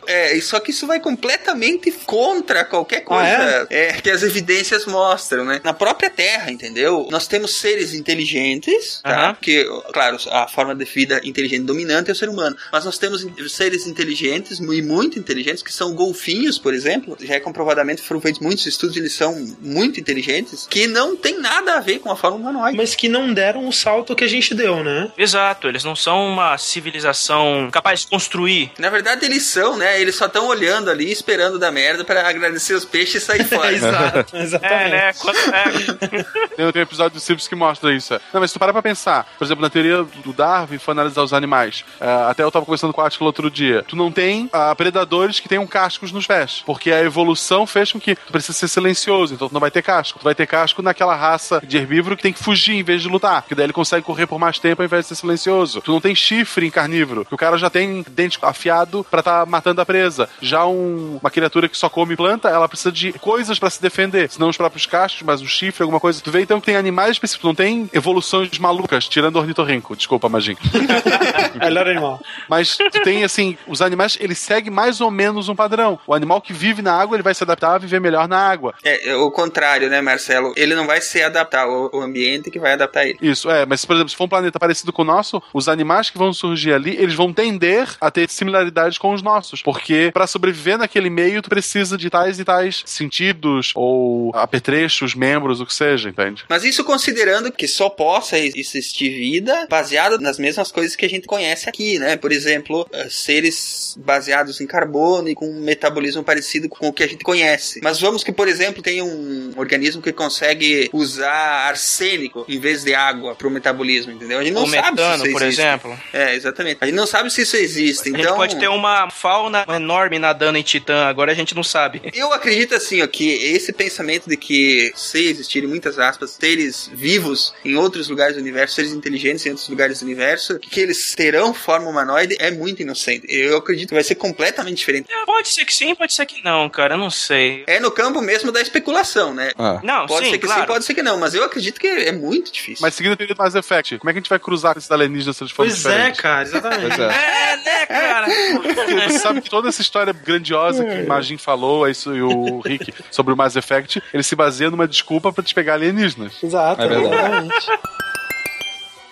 É, e só que isso vai completamente contra qualquer coisa Ah, é, que as evidências mostram, né? Na própria Terra, entendeu? Nós temos seres inteligentes, tá? Porque, claro, a forma de vida inteligente dominante é o ser humano. Mas nós temos seres inteligentes e muito inteligentes, que são golfinhos, por exemplo. Já é comprovadamente, foram feitos muitos estudos, eles são muito inteligentes, que não tem nada a ver com a forma humanoide. Mas que não deram o salto que a gente deu, né? Exato, eles não são uma civilização capaz de construir. Na verdade, eles são, né? Eles só estão olhando ali, esperando da merda pra agradecer os peixes e sair [LAUGHS] fora. Exato, [LAUGHS] É, exatamente. né? Quando, é, [LAUGHS] Tem, tem um episódio do Simpsons que mostra isso. Não, mas se tu parar pra pensar, por exemplo, na teoria do Darwin, foi analisar os animais. É, até eu tava conversando com o Atila outro dia. Tu não tem ah, predadores que tenham cascos nos pés. Porque a evolução fez com que tu precisa ser silencioso, então tu não vai ter casco. Tu vai ter casco naquela raça de herbívoro que tem que fugir em vez de lutar. Porque daí ele consegue correr por mais tempo ao invés de ser silencioso. Tu não tem chifre em carnívoro, que o cara já tem dente afiado pra tá matando a presa. Já um- uma criatura que só come planta, ela precisa de coisas pra se defender. Senão os próprios cascos, mas um chifre, alguma coisa. Tu vê então que tem animais específicos, não tem evoluções malucas, tirando o ornitorrinco. Desculpa, Magin. [LAUGHS] [LAUGHS] Melhor animal. Mas tu tem, assim, os animais, eles seguem mais ou menos um padrão. O animal que vive na água, ele vai se adaptar a viver melhor na água. É, é o contrário, né, Marcelo? Ele não vai se adaptar, o, ambiente que vai adaptar ele. Isso, é, mas por exemplo, se for um planeta parecido com o nosso, os animais que vão surgir ali, eles vão tender a ter similaridades com os nossos. Porque pra sobreviver naquele meio, tu precisa de tais e tais sentidos, ou apetrechos, membros, o que seja, entende? Mas isso considerando que só possa existir vida baseada nas mesmas coisas que a gente conhece aqui, né? Por exemplo, eh, seres baseados em carbono e com um metabolismo parecido com o que a gente conhece. Mas vamos que, por exemplo, tem um organismo que consegue usar arsênico em vez de água para o metabolismo, entendeu? A gente não o sabe metano, se isso por existe. exemplo. É, exatamente. A gente não sabe se isso existe. A gente Então, pode ter uma fauna enorme nadando em Titã, agora a gente não sabe. [LAUGHS] Eu acredito assim, ó, que esse pensamento de que se existirem muitas aspas, seres vivos em outros lugares do universo, seres inteligentes em outros lugares do universo, que eles terão forma humanoide é muito inocente. Eu acredito que vai ser completamente diferente. É, pode ser que sim, pode ser que não, cara, eu não sei. É no campo mesmo da especulação, né? Ah. Não, Pode sim, ser que claro. sim, pode ser que não, mas eu acredito que é muito difícil. Mas seguindo a teoria do Mass Effect, como é que a gente vai cruzar com esses alienígenas se eles forem Pois é, cara, exatamente. É. É, né, cara? [LAUGHS] Você sabe que toda essa história grandiosa que o Magin falou, é isso, e o Rick, sobre o Mass Effect, ele se baseia numa desculpa pra te pegar alienígenas. Exato, É verdade. exatamente.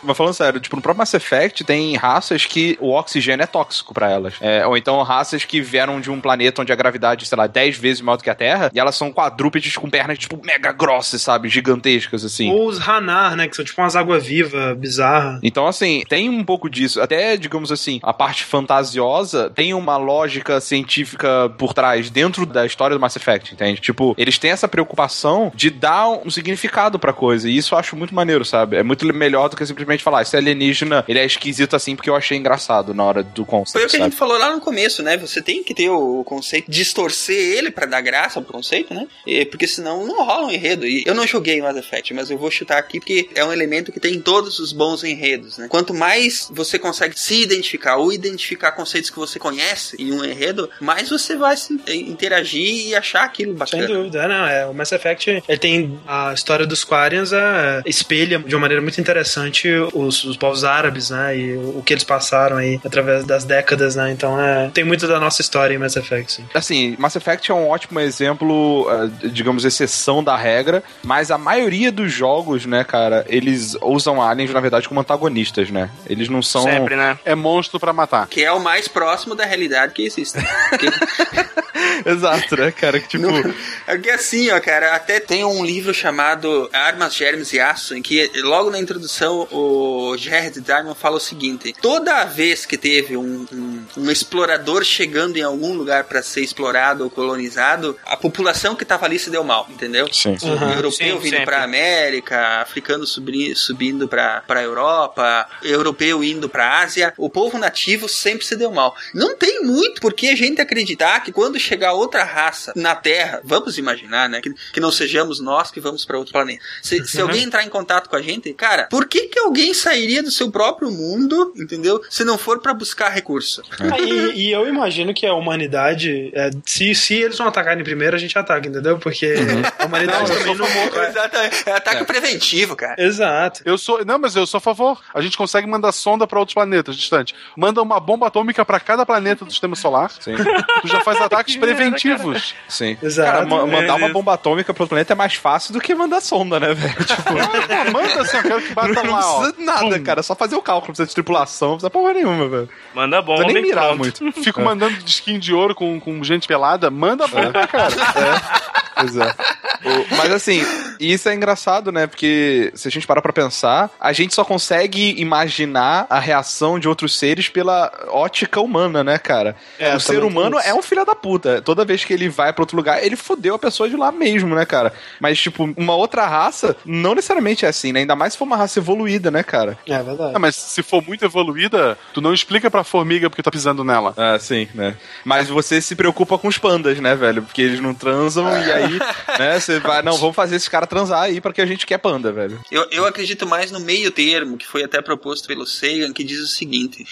Mas falando sério, tipo, no próprio Mass Effect tem raças que o oxigênio é tóxico pra elas. É, ou então raças que vieram de um planeta onde a gravidade, sei lá, 10 vezes maior do que a Terra, e elas são quadrúpedes com pernas, tipo, mega grossas, sabe? Gigantescas, assim. Ou os Hanar, né? Que são tipo umas água-viva bizarra. Então, assim, tem um pouco disso. Até, digamos assim, a parte fantasiosa tem uma lógica científica por trás, dentro da história do Mass Effect, entende? Tipo, eles têm essa preocupação de dar um significado pra coisa. E isso eu acho muito maneiro, sabe? É muito melhor do que simplesmente falar, esse alienígena, ele é esquisito assim porque eu achei engraçado na hora do Foi o conceito, que a sabe? gente falou lá no começo, né? Você tem que ter o conceito, distorcer ele pra dar graça ao conceito, né? E- porque senão não rola um enredo. E eu não joguei Mass Effect, mas eu vou chutar aqui porque é um elemento que tem em todos os bons enredos, né? Quanto mais você consegue se identificar ou identificar conceitos que você conhece em um enredo, mais você vai se interagir e achar aquilo Sem bacana. dúvida, não. É, o Mass Effect ele tem a história dos Quarians é, espelha de uma maneira muito interessante os, os povos árabes, né? E o, o que eles passaram aí através das décadas, né? Então é, tem muito da nossa história em Mass Effect, sim. Assim, Mass Effect é um ótimo exemplo, eh, digamos, exceção da regra, mas a maioria dos jogos, né, cara, eles usam aliens, na verdade, como antagonistas, né? Eles não são. Sempre, né? É monstro pra matar. Que é o mais próximo da realidade que existe. [LAUGHS] Exato, né, cara? Que tipo. É que assim, ó, cara, até tem um livro chamado Armas, Germes e Aço, em que logo na introdução o Jared Diamond fala o seguinte: toda vez que teve um, um- um explorador chegando em algum lugar para ser explorado ou colonizado, a população que tava ali se deu mal, entendeu? Sim. O europeu Sim, vindo pra América, africano subindo pra, pra Europa, europeu indo pra Ásia, o povo nativo sempre se deu mal. Não tem muito por que a gente acreditar que quando chegar outra raça na Terra, vamos imaginar, né, que, que não sejamos nós que vamos pra outro planeta. Se, se alguém entrar em contato com a gente, cara, por que que alguém sairia do seu próprio mundo, entendeu? Se não for pra buscar recurso. Ah, e, e eu imagino que a humanidade, é, se, se eles não atacarem primeiro, a gente ataca, entendeu? Porque a humanidade Não, também não. Exatamente. É ataque preventivo, cara. Exato. Eu sou. Não, mas eu sou a favor. A gente consegue mandar sonda pra outros planetas distantes. Manda uma bomba atômica pra cada planeta do sistema solar. Sim. Tu já faz [LAUGHS] ataques preventivos. Sim. Exato. Cara, ma- mandar É uma bomba atômica pro planeta é mais fácil do que mandar sonda, né, velho? Tipo, manda assim, eu quero que bata não lá, ó. Precisa de nada, cara. É só fazer o cálculo, não precisa de tripulação, não precisa porra nenhuma, velho. Manda Não bom, precisa nem mirar pronto. muito. Fico mandando de skin de ouro com, com gente pelada. Manda bomba, cara. Pois é. O- Mas assim, isso é engraçado, né? Porque se a gente parar pra pensar, a gente só consegue imaginar a reação de outros seres pela ótica humana, né, cara? É, o ser humano é um filho da puta. Toda vez que ele vai pra outro lugar, ele fodeu a pessoa de lá mesmo, né, cara? Mas, tipo, uma outra raça não necessariamente é assim, né? Ainda mais se for uma raça evoluída, né, cara? É verdade. Ah, mas se for muito evoluída, tu não explica pra formiga porque tá pisando nela. Ah, sim, né? Mas você se preocupa com os pandas, né, velho? Porque eles não transam e aí, [LAUGHS] né, você vai, não, vamos fazer esses caras transar aí porque a gente quer panda, velho. Eu, eu acredito mais no meio termo, que foi até proposto pelo Sagan, que diz o seguinte: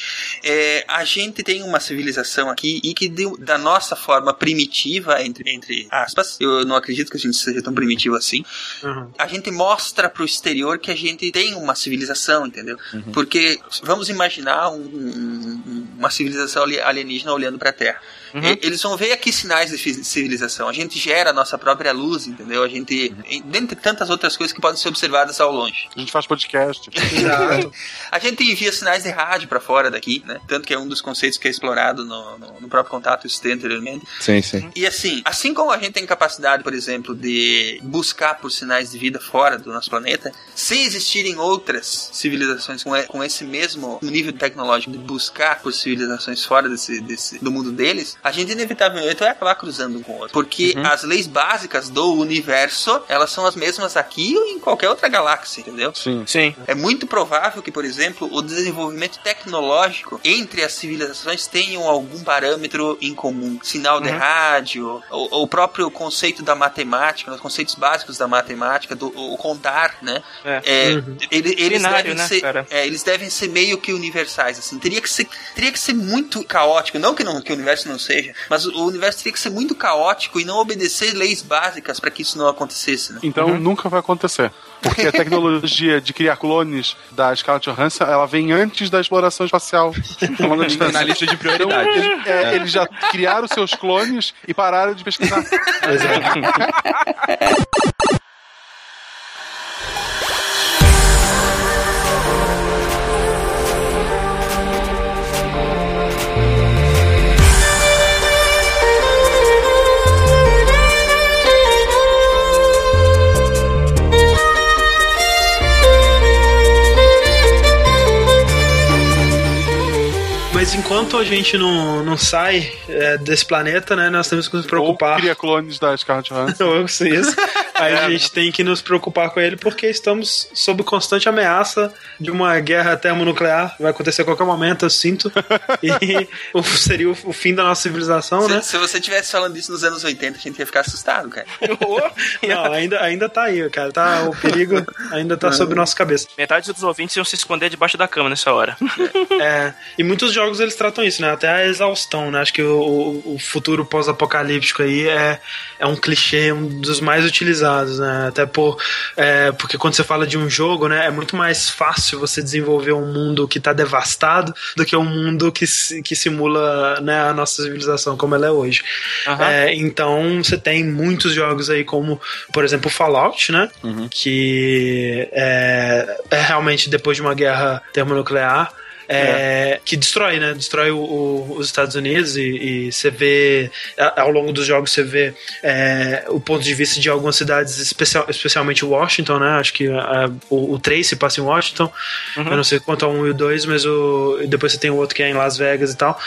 é, a gente tem uma civilização aqui e que deu- da nossa forma primitiva, entre, entre aspas, eu não acredito que a gente seja tão primitivo assim, Uhum. a gente mostra pro exterior que a gente tem uma civilização, entendeu? Porque vamos imaginar um- um- um- uma civilização ali- alienígena olhando pra Terra. E- Eles vão ver aqui sinais de civilização. A gente gera a nossa própria luz, entendeu? A gente. Dentre tantas outras coisas que podem ser observadas ao longe. A gente faz podcast. [LAUGHS] Exato. A gente envia sinais de rádio pra fora daqui, né? Tanto que é um dos conceitos que é explorado no, no- no próprio contato, eu citei anteriormente. Sim, sim. E assim, assim como a gente tem capacidade, por exemplo, de buscar por sinais de vida fora do nosso planeta, se existirem outras civilizações com, com esse mesmo nível tecnológico de buscar por, ci- civilizações fora desse, desse, do mundo deles, a gente inevitavelmente vai acabar cruzando um com o outro. Porque Uhum. as leis básicas do universo, elas são as mesmas aqui ou em qualquer outra galáxia, entendeu? Sim. Sim. É muito provável que, por exemplo, o desenvolvimento tecnológico entre as civilizações tenham algum parâmetro em comum. Sinal de Uhum. rádio, o, o próprio conceito da matemática, os conceitos básicos da matemática, do o contar, né? É. É, Uhum. ele- eles, devem né, ser, cara? é, eles devem ser meio que universais, assim. Teria que ser, teria que ser muito caótico. Não que, não que o universo não seja, mas o universo teria que ser muito caótico e não obedecer leis básicas para que isso não acontecesse, né? Então nunca vai acontecer. Porque a tecnologia de criar clones da Scarlett Johansson, ela vem antes da exploração espacial. [LAUGHS] Na lista de prioridades. Eles, é, eles já criaram seus clones e pararam de pesquisar. [LAUGHS] Mas [LAUGHS] enquanto a gente não, não sai é, desse planeta, né, nós temos que nos Ou preocupar. cria clones da Scarlett Johansson. [LAUGHS] Ou isso. Aí a gente tem que nos preocupar com ele porque estamos sob constante ameaça de uma guerra termonuclear. Vai acontecer a qualquer momento, eu sinto. [LAUGHS] E seria o, o fim da nossa civilização, Se, né? se você tivesse falando isso nos anos 80, a gente ia ficar assustado, cara. [LAUGHS] Não, ainda, ainda tá aí, cara. Tá, o perigo ainda tá sob nossa cabeça. Metade dos ouvintes iam se esconder debaixo da cama nessa hora. É, e muitos jogos eles tratam isso, né? Até a exaustão, né? Acho que o, o- o futuro pós-apocalíptico aí é, é um clichê, um dos mais utilizados, né? Até por, é, porque quando você fala de um jogo, né? É muito mais fácil você desenvolver um mundo que tá devastado do que um mundo que, que simula né, a nossa civilização como ela é hoje. Aham. É, então você tem muitos jogos aí, como, por exemplo, Fallout, né? Que é, é realmente depois de uma guerra termonuclear. É, que destrói, né? Destrói o- o- os Estados Unidos e, e você vê ao longo dos jogos você vê é, o ponto de vista de algumas cidades, especial, especialmente Washington, né? Acho que a- o, o 3 se passa em Washington. Eu não sei quanto ao 1 e o 2, mas o, depois você tem o outro que é em Las Vegas e tal.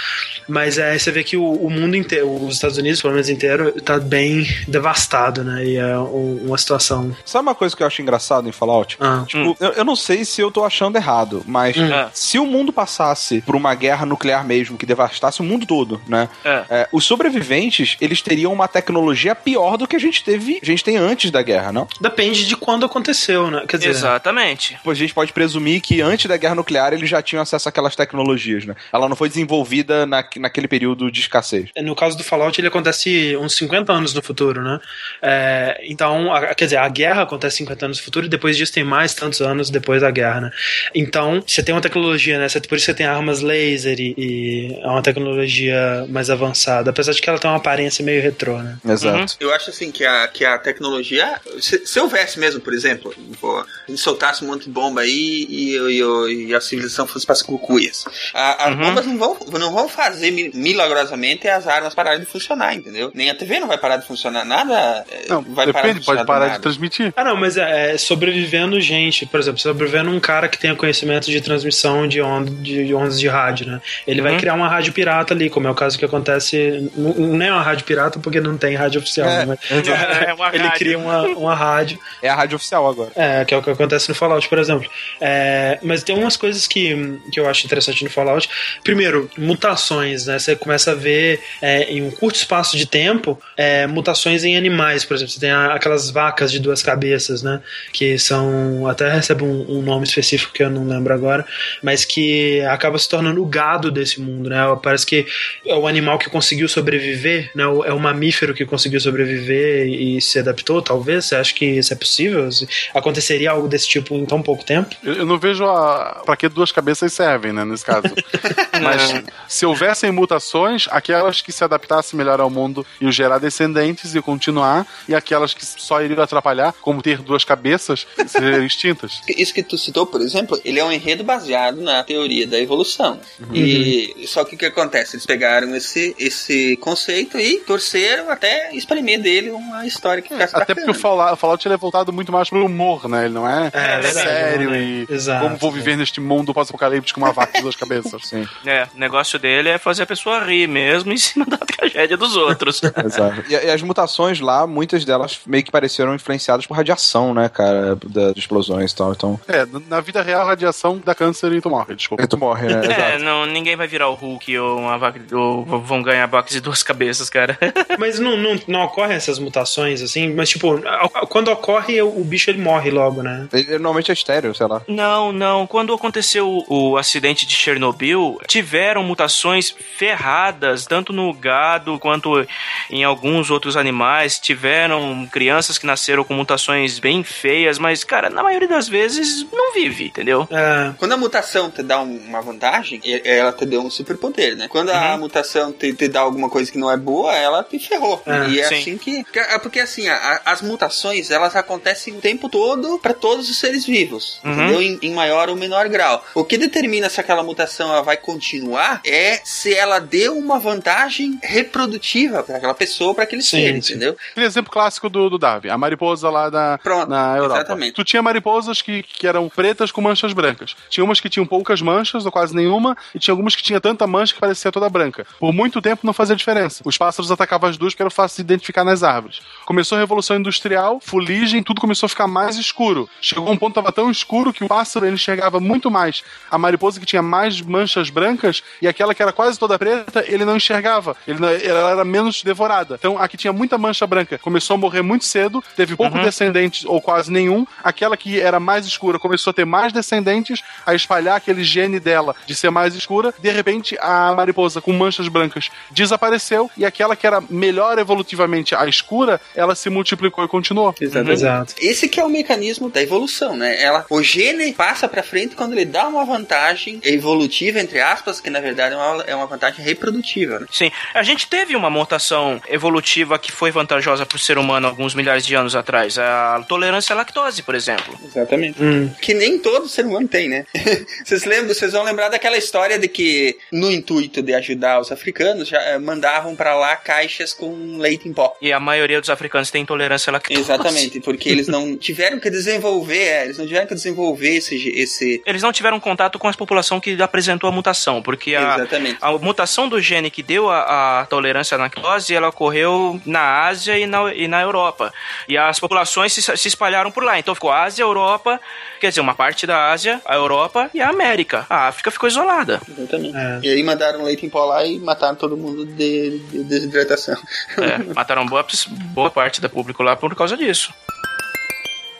Mas é, você vê que o, o mundo inteiro, os Estados Unidos, pelo menos inteiro, tá bem devastado, né? E é um- uma situação. Sabe uma coisa que eu acho engraçado em Fallout? Ah, Tipo, eu, eu não sei se eu tô achando errado, mas Hum. se o mundo passasse por uma guerra nuclear mesmo, que devastasse o mundo todo, né? É. É, os sobreviventes, eles teriam uma tecnologia pior do que a gente teve, a gente tem antes da guerra, não? depende de quando aconteceu, né? Quer dizer, Exatamente. Tipo, a gente pode presumir que antes da guerra nuclear eles já tinham acesso àquelas tecnologias, né? Ela não foi desenvolvida na, naquele período de escassez. No caso do Fallout, ele acontece uns 50 anos no futuro, né? É, então, a- quer dizer, a guerra acontece 50 anos no futuro e depois disso tem mais tantos anos depois da guerra, né? Então, você tem uma tecnologia, né? Você- Por isso você tem armas laser e, e é uma tecnologia mais avançada, apesar de que ela tem uma aparência meio retrô, né? Exato. Eu acho assim que a, que a tecnologia. Se, se houvesse mesmo, por exemplo, pô, a gente soltasse um monte de bomba aí e, e- e a civilização fosse para as cucuias. A- as Uhum. bombas não vão, não vão fazer milagrosamente as armas pararem de funcionar, entendeu? Nem a TV não vai parar de funcionar, nada é, Não, vai parar depende, de pode funcionar do parar de transmitir. Ah, não, mas é, é sobrevivendo gente, por exemplo, sobrevivendo um cara que tenha conhecimento de transmissão de, onda, de, de ondas de rádio, né? Ele vai Uhum. criar uma rádio pirata ali, como é o caso que acontece. Não é uma rádio pirata porque não tem rádio oficial, É, né? É [LAUGHS] uma Ele rádio. cria uma, uma rádio. É a rádio oficial agora. É, que é o que acontece no Fallout, por exemplo. É, mas tem umas coisas que, que eu acho interessante no Fallout. Primeiro, mutações, né? Você começa a ver é, em um curto espaço de tempo é, mutações em animais, por exemplo. Você tem a- aquelas vacas de duas cabeças, né? Que são. Até recebe um, um nome específico que eu não lembro agora, mas que acaba se tornando o gado desse mundo, né? Parece que é o animal que conseguiu sobreviver, né? É o mamífero que conseguiu sobreviver e se adaptou, talvez. Você acha que isso é possível? Aconteceria algo desse tipo em tão pouco tempo? Eu, eu não vejo a, pra que duas cabeças servem, né, nesse caso. [LAUGHS] Mas se houvessem mutações, aquelas que se adaptassem melhor ao mundo e gerar descendentes e continuar, e aquelas que só iriam atrapalhar, como ter duas cabeças, seriam [LAUGHS] extintas. Isso que tu citou, por exemplo, ele é um enredo baseado na teoria da evolução. E só que o que acontece? Eles pegaram esse, esse conceito e torceram até exprimir dele uma história que ficasse Até porque o bacana. Fallout, o Fallout ele é voltado muito mais pro humor, né? Ele não é? É, verdade, sério né? e Exato, como vou viver neste mundo pós-apocalíptico com uma vaca de duas cabeças. [LAUGHS] Sim, É, o negócio dele é fazer a pessoa rir mesmo em cima [LAUGHS] da tragédia dos outros. [LAUGHS] exato. E, e as mutações lá, muitas delas meio que pareceram influenciadas por radiação, né, cara? Da, de explosões e tal. Então. É, na vida real, radiação dá câncer e tu morre, desculpa. Aí tu morre, né? É, não, ninguém vai virar o Hulk ou, uma vaca, ou vão ganhar boxe de duas cabeças, cara. [LAUGHS] Mas não, não, não ocorrem essas mutações, assim? Mas, tipo, quando ocorre, o, bicho ele morre logo, né? Ele normalmente é estéreo, sei lá. Não, não. Quando aconteceu o, o acidente de Chernobyl, tiveram mutações ferradas, tanto no gado quanto em alguns outros animais. Tiveram crianças que nasceram com mutações bem feias, mas, cara, na maioria das vezes não vive, entendeu? É, Quando a mutação te dá um- uma vantagem, ela te deu um superpoder, né? Quando a mutação te, te dá alguma coisa que não é boa, ela te ferrou. É, e é sim. assim que. porque- é Porque assim, a- as mutações elas acontecem o tempo todo para todos os seres vivos, Uhum. entendeu? Em, em maior ou menor grau. O que determina se aquela mutação ela vai continuar é se ela deu uma vantagem reprodutiva para aquela pessoa, para aquele Sim, ser, sim. entendeu? Aquele exemplo clássico do, do Darwin, a mariposa lá da, Pronto, na Europa. exatamente. Tu tinha mariposas que, que eram pretas com manchas brancas. Tinha umas que tinham poucas manchas, ou quase nenhuma, e tinha algumas que tinha tanta mancha que parecia toda branca. Por muito tempo não fazia diferença. Os pássaros atacavam as duas porque era fácil de identificar nas árvores. Começou a Revolução Industrial, fuligem, tudo começou a ficar mais escuro. Chegou um ponto que estava tão escuro que o pássaro ele enxergava muito mais a mariposa que tinha mais manchas brancas e aquela que era quase toda preta, ele não enxergava. Ele não- ela era menos devorada. Então, a que tinha muita mancha branca começou a morrer muito cedo, teve pouco descendentes ou quase nenhum. Aquela que era mais escura começou a ter mais descendentes, a espalhar aquele gene dela de ser mais escura. De repente, a mariposa com manchas brancas desapareceu e aquela que era melhor evolutivamente a escura, ela se multiplicou e continuou. exato. Esse que é o mecanismo da evolução, né? Ela, o gene passa pra frente quando ele dá uma vantagem evolutiva, entre aspas, que na verdade é uma, é uma vantagem reprodutiva, né? Sim, a gente teve uma mutação evolutiva que foi vantajosa para o ser humano alguns milhares de anos atrás. A tolerância à lactose, por exemplo. Exatamente. Hum. Que nem todo ser humano tem, né? [LAUGHS] vocês lembram, vocês vão lembrar daquela história de que, no intuito de ajudar os africanos, já eh, mandavam pra lá caixas com leite em pó. E a maioria dos africanos tem intolerância à lactose. Exatamente, porque eles não [LAUGHS] tiveram que desenvolver, é, eles não tiveram que desenvolver esse, esse Eles não tiveram contato com a população que apresentou a mutação, porque a, exatamente. a mutação do gene que deu a, a tolerância à lactose, ela ocorreu na Ásia e na, e na Europa. E as populações se, se espalharam por lá. Então ficou Ásia, Europa, quer dizer, uma parte da Ásia, a Europa e a América. A África ficou isolada. Exatamente. É. E aí mandaram leite em pó lá e mataram todo mundo de, de desidratação. É, mataram boa, boa parte do público lá por causa disso.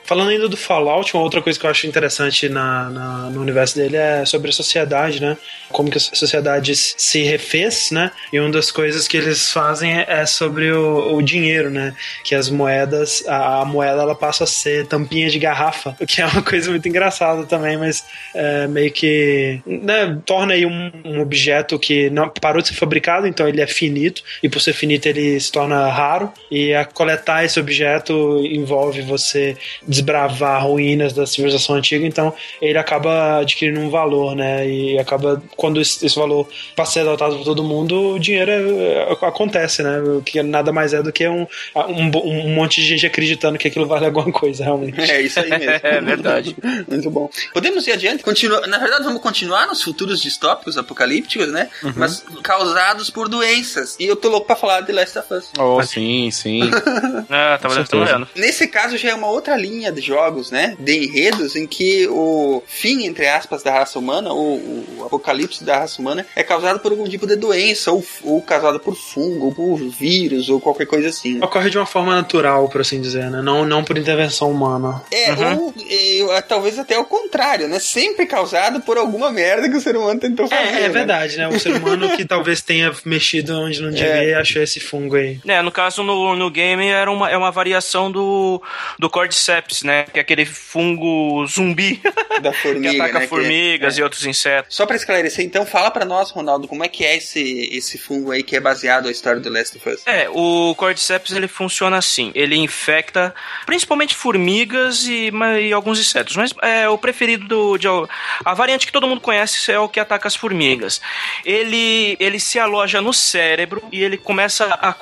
Falando ainda do Fallout, uma outra coisa que eu acho interessante na, na- no universo dele é sobre a sociedade, né? Como que a sociedade se refez, né? E uma das coisas que eles fazem é, é sobre o, o dinheiro, né? Que as moedas, a, a moeda ela passa a ser tampinha de garrafa, o que é uma coisa muito engraçada também, mas é, meio que né, torna aí um, um objeto que não parou de ser fabricado, então ele é finito, e por ser finito ele se torna raro, e a coletar esse objeto envolve você desbravar ruínas da civilização antiga, então ele acaba adquirindo um valor, né? E acaba, quando esse, valor passa a ser adotado por todo mundo, o dinheiro é, é, acontece, né? O que nada mais é do que um, um, um monte de gente acreditando que aquilo vale alguma coisa, realmente. É isso aí mesmo. [LAUGHS] É verdade. Muito bom. Podemos ir adiante? Continua... Na verdade, vamos continuar nos futuros distópicos, apocalípticos, né? Mas causados por doenças. E eu tô louco pra falar de Last of Us. Oh, sim, sim. [LAUGHS] Ah, tava olhando. Nesse caso já é uma outra linha de jogos, né? De enredos em que o fim, entre aspas, da raça humana, ou o apocalipse da raça humana, é causado por algum tipo de doença, ou, ou causado por fungo, ou por vírus, ou qualquer coisa assim. Ocorre de uma forma natural, por assim dizer, né? Não, não por intervenção humana. É, ou eh, talvez até o contrário, né? Sempre causado por alguma merda que o ser humano tentou fazer. É, é né? verdade, né? O ser humano que [LAUGHS] talvez tenha mexido onde não devia e achou esse fungo aí. É, no caso, no, no game era uma, é uma variação do, do Cordyceps, né? Que é aquele fungo zumbi [LAUGHS] Da que formiga, ataca né? formigas é. e outros insetos. Só pra esclarecer, então, fala pra nós, Ronaldo, como é que é esse, esse fungo aí que é baseado na história do Last of Us? É, o Cordyceps ele funciona assim. Ele infecta principalmente formigas e, e alguns insetos. Mas é o preferido do, de, a variante que todo mundo conhece é o que ataca as formigas. Ele, ele se aloja no cérebro e ele começa a,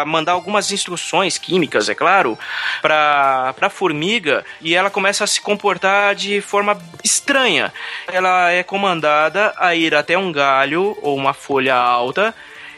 a mandar algumas instruções químicas, é claro, para pra formiga e ela começa a se comportar de forma estranha. Ela é comandada a ir até um galho ou uma folha alta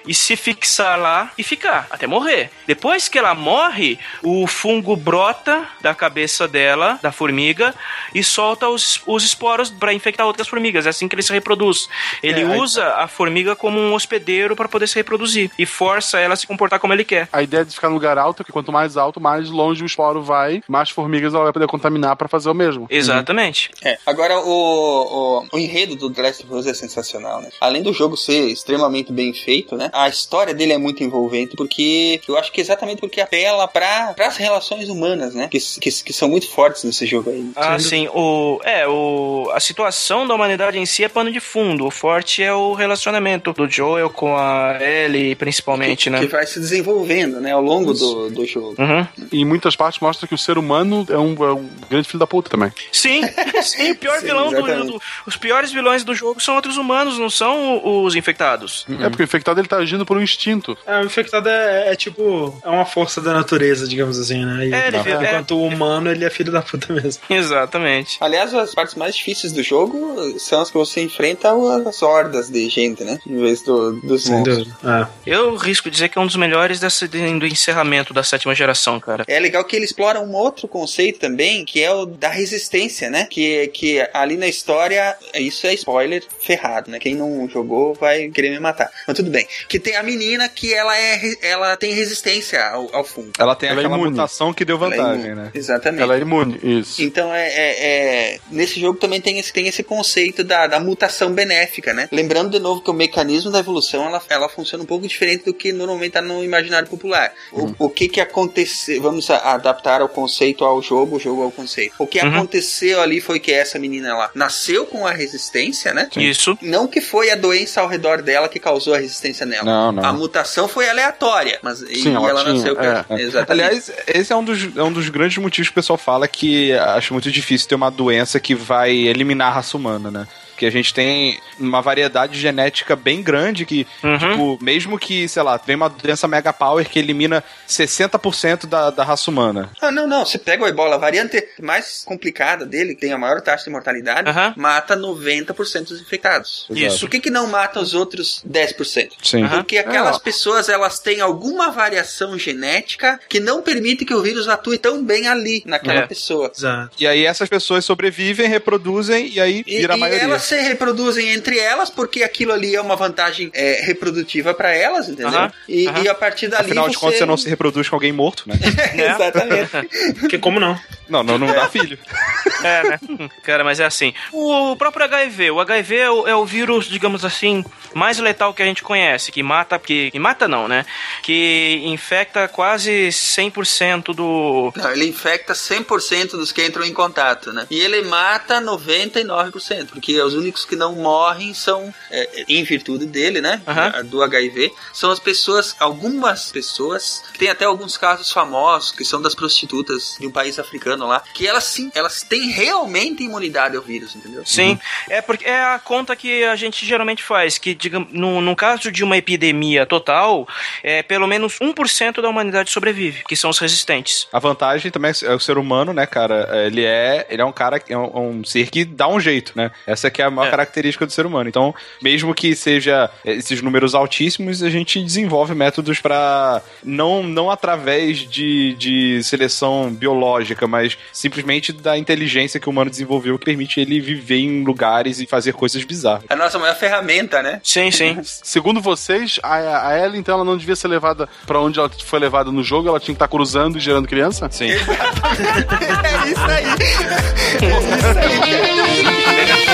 e se fixar lá e ficar até morrer. Depois que ela morre, o fungo brota da cabeça dela, da formiga, e solta os, os esporos para infectar outras formigas. É assim que ele se reproduz. Ele É, usa a formiga como um hospedeiro para poder se reproduzir e força ela a se comportar como ele quer. A ideia de ficar no lugar alto é que quanto mais alto, mais longe o esporo vai, mais formigas ela vai poder contaminar pra fazer o mesmo. Exatamente. É, agora o, o, o enredo do The Last of Us é sensacional, né? Além do jogo ser extremamente bem feito, né? A história dele é muito envolvente porque eu acho que exatamente porque apela para as relações humanas, né? Que, que, que são muito fortes nesse jogo aí. Ah, sim. O, é, o, a situação da humanidade em si é pano de fundo. O forte é o relacionamento do Joel com a Ellie, principalmente, né? Que vai se desenvolvendo, né? Ao longo do, do jogo. Uhum. E em muitas partes mostra que o ser humano é um, é um grande filho da puta também. Sim, [LAUGHS] sim, o pior Sim, vilão do, do- Os piores vilões do jogo são outros humanos, não são os infectados. É porque o infectado ele tá agindo por um instinto. É, o infectado é, é tipo. É uma força da natureza, digamos assim, né? E- É, ele- é- enquanto o humano, ele é filho da puta mesmo. [LAUGHS] Exatamente. Aliás, as partes mais difíceis do jogo são as que você enfrenta as hordas de gente, né? Em vez do, dos monstros. É. Eu risco dizer que é um dos melhores dessa, do encerramento da sétima geração, cara. É legal que ele explora um outro conceito também, que é o da resistência, né? Que, que ali na história, isso é spoiler ferrado, né? Quem não jogou vai querer me matar. Mas tudo bem. Que tem a menina que ela é ela tem resistência ao, ao fungo. Ela tem Ela é aquela imune. mutação que deu Ela é vantagem, imune. né? Exatamente. Ela é imune, isso. Então é, é- é- nesse jogo também tem esse, tem esse conceito da, da mutação benéfica, né? Lembrando de novo que o mecanismo da evolução ela, ela funciona um pouco diferente do que normalmente está no imaginário popular. O, o que que aconteceu? Vamos a- adaptar o conceito ao jogo, o jogo ao conceito. O que Uhum. aconteceu ali foi que essa menina ela nasceu com a resistência, né? Isso. Não que foi a doença ao redor dela que causou a resistência nela. Não, não. A mutação foi aleatória, mas e Sim, ela ela, tinha, nasceu é. Exatamente. Aliás, esse é um, dos, é um dos grandes motivos que o pessoal fala que acho muito difícil ter uma doença que vai eliminar a raça humana, né? Porque a gente tem uma variedade genética bem grande que, Uhum. tipo, mesmo que, sei lá, vem uma doença mega power que elimina 60% da, da raça humana. Ah, não, não. Você pega o ebola, a variante mais complicada dele, que tem a maior taxa de mortalidade, Aham. mata 90% dos infectados. Isso. Por que, que não mata os outros 10%? Sim. Aham. Porque aquelas É. pessoas, elas têm alguma variação genética que não permite que o vírus atue tão bem ali, naquela É. pessoa. Exato. E aí essas pessoas sobrevivem, reproduzem e aí E, vira a e maioria. elas se reproduzem entre elas porque aquilo ali é uma vantagem é, reprodutiva para elas, entendeu? Aham, E, aham. e a partir dali Afinal de você... contas, você não se reproduz com alguém morto, né? [LAUGHS] Exatamente. Porque como não? não, não, não dá filho. [LAUGHS] É, né? Cara, mas é assim. O próprio HIV, o HIV é o, é o vírus, digamos assim, mais letal que a gente conhece, que mata, que, que mata não, né? Que infecta quase 100% do... Não, ele infecta 100% dos que entram em contato, né? E ele mata 99%, porque os únicos que não morrem são, é, em virtude dele, né? Aham. Do HIV, são as pessoas, algumas pessoas, que tem até alguns casos famosos, que são das prostitutas de um país africano lá, que elas sim, elas têm realmente imunidade ao vírus, entendeu? Sim, é porque é a conta que a gente geralmente faz, que digamos, no, no caso de uma epidemia total, é, pelo menos 1% da humanidade sobrevive, que são os resistentes. A vantagem também é o ser humano, né, cara? Ele é, ele é um cara, é um, um ser que dá um jeito, né? Essa que é a maior É. característica do ser humano. Então, mesmo que seja esses números altíssimos, a gente desenvolve métodos para não, não através de, de seleção biológica, mas simplesmente da inteligência que o humano desenvolveu que permite ele viver em lugares e fazer coisas bizarras. A nossa maior ferramenta, né? Sim, sim. [LAUGHS] Segundo vocês, a, a Ellie, então, ela não devia ser levada pra onde ela foi levada no jogo, ela tinha que estar cruzando e gerando criança? Sim. [LAUGHS] É isso aí. É isso aí. [LAUGHS]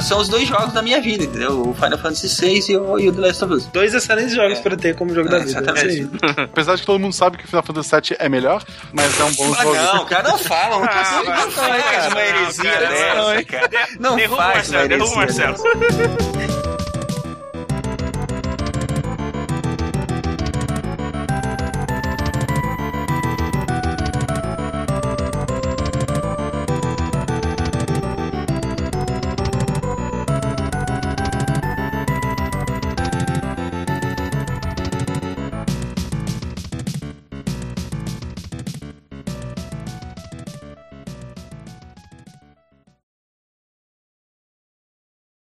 Mas são os dois jogos da minha vida, entendeu? O Final Fantasy VI e o, e o The Last of Us. Dois excelentes jogos pra ter como jogo É, da vida. exatamente. É. [LAUGHS] Apesar de que todo mundo sabe que o Final Fantasy VII é melhor, mas é um bom Ah, jogo. não, cara, não fala. Não, Ah, não vai, faz uma não, heresia cara, dessa, cara. Não derruba faz uma Marcelo, derruba o Marcelo.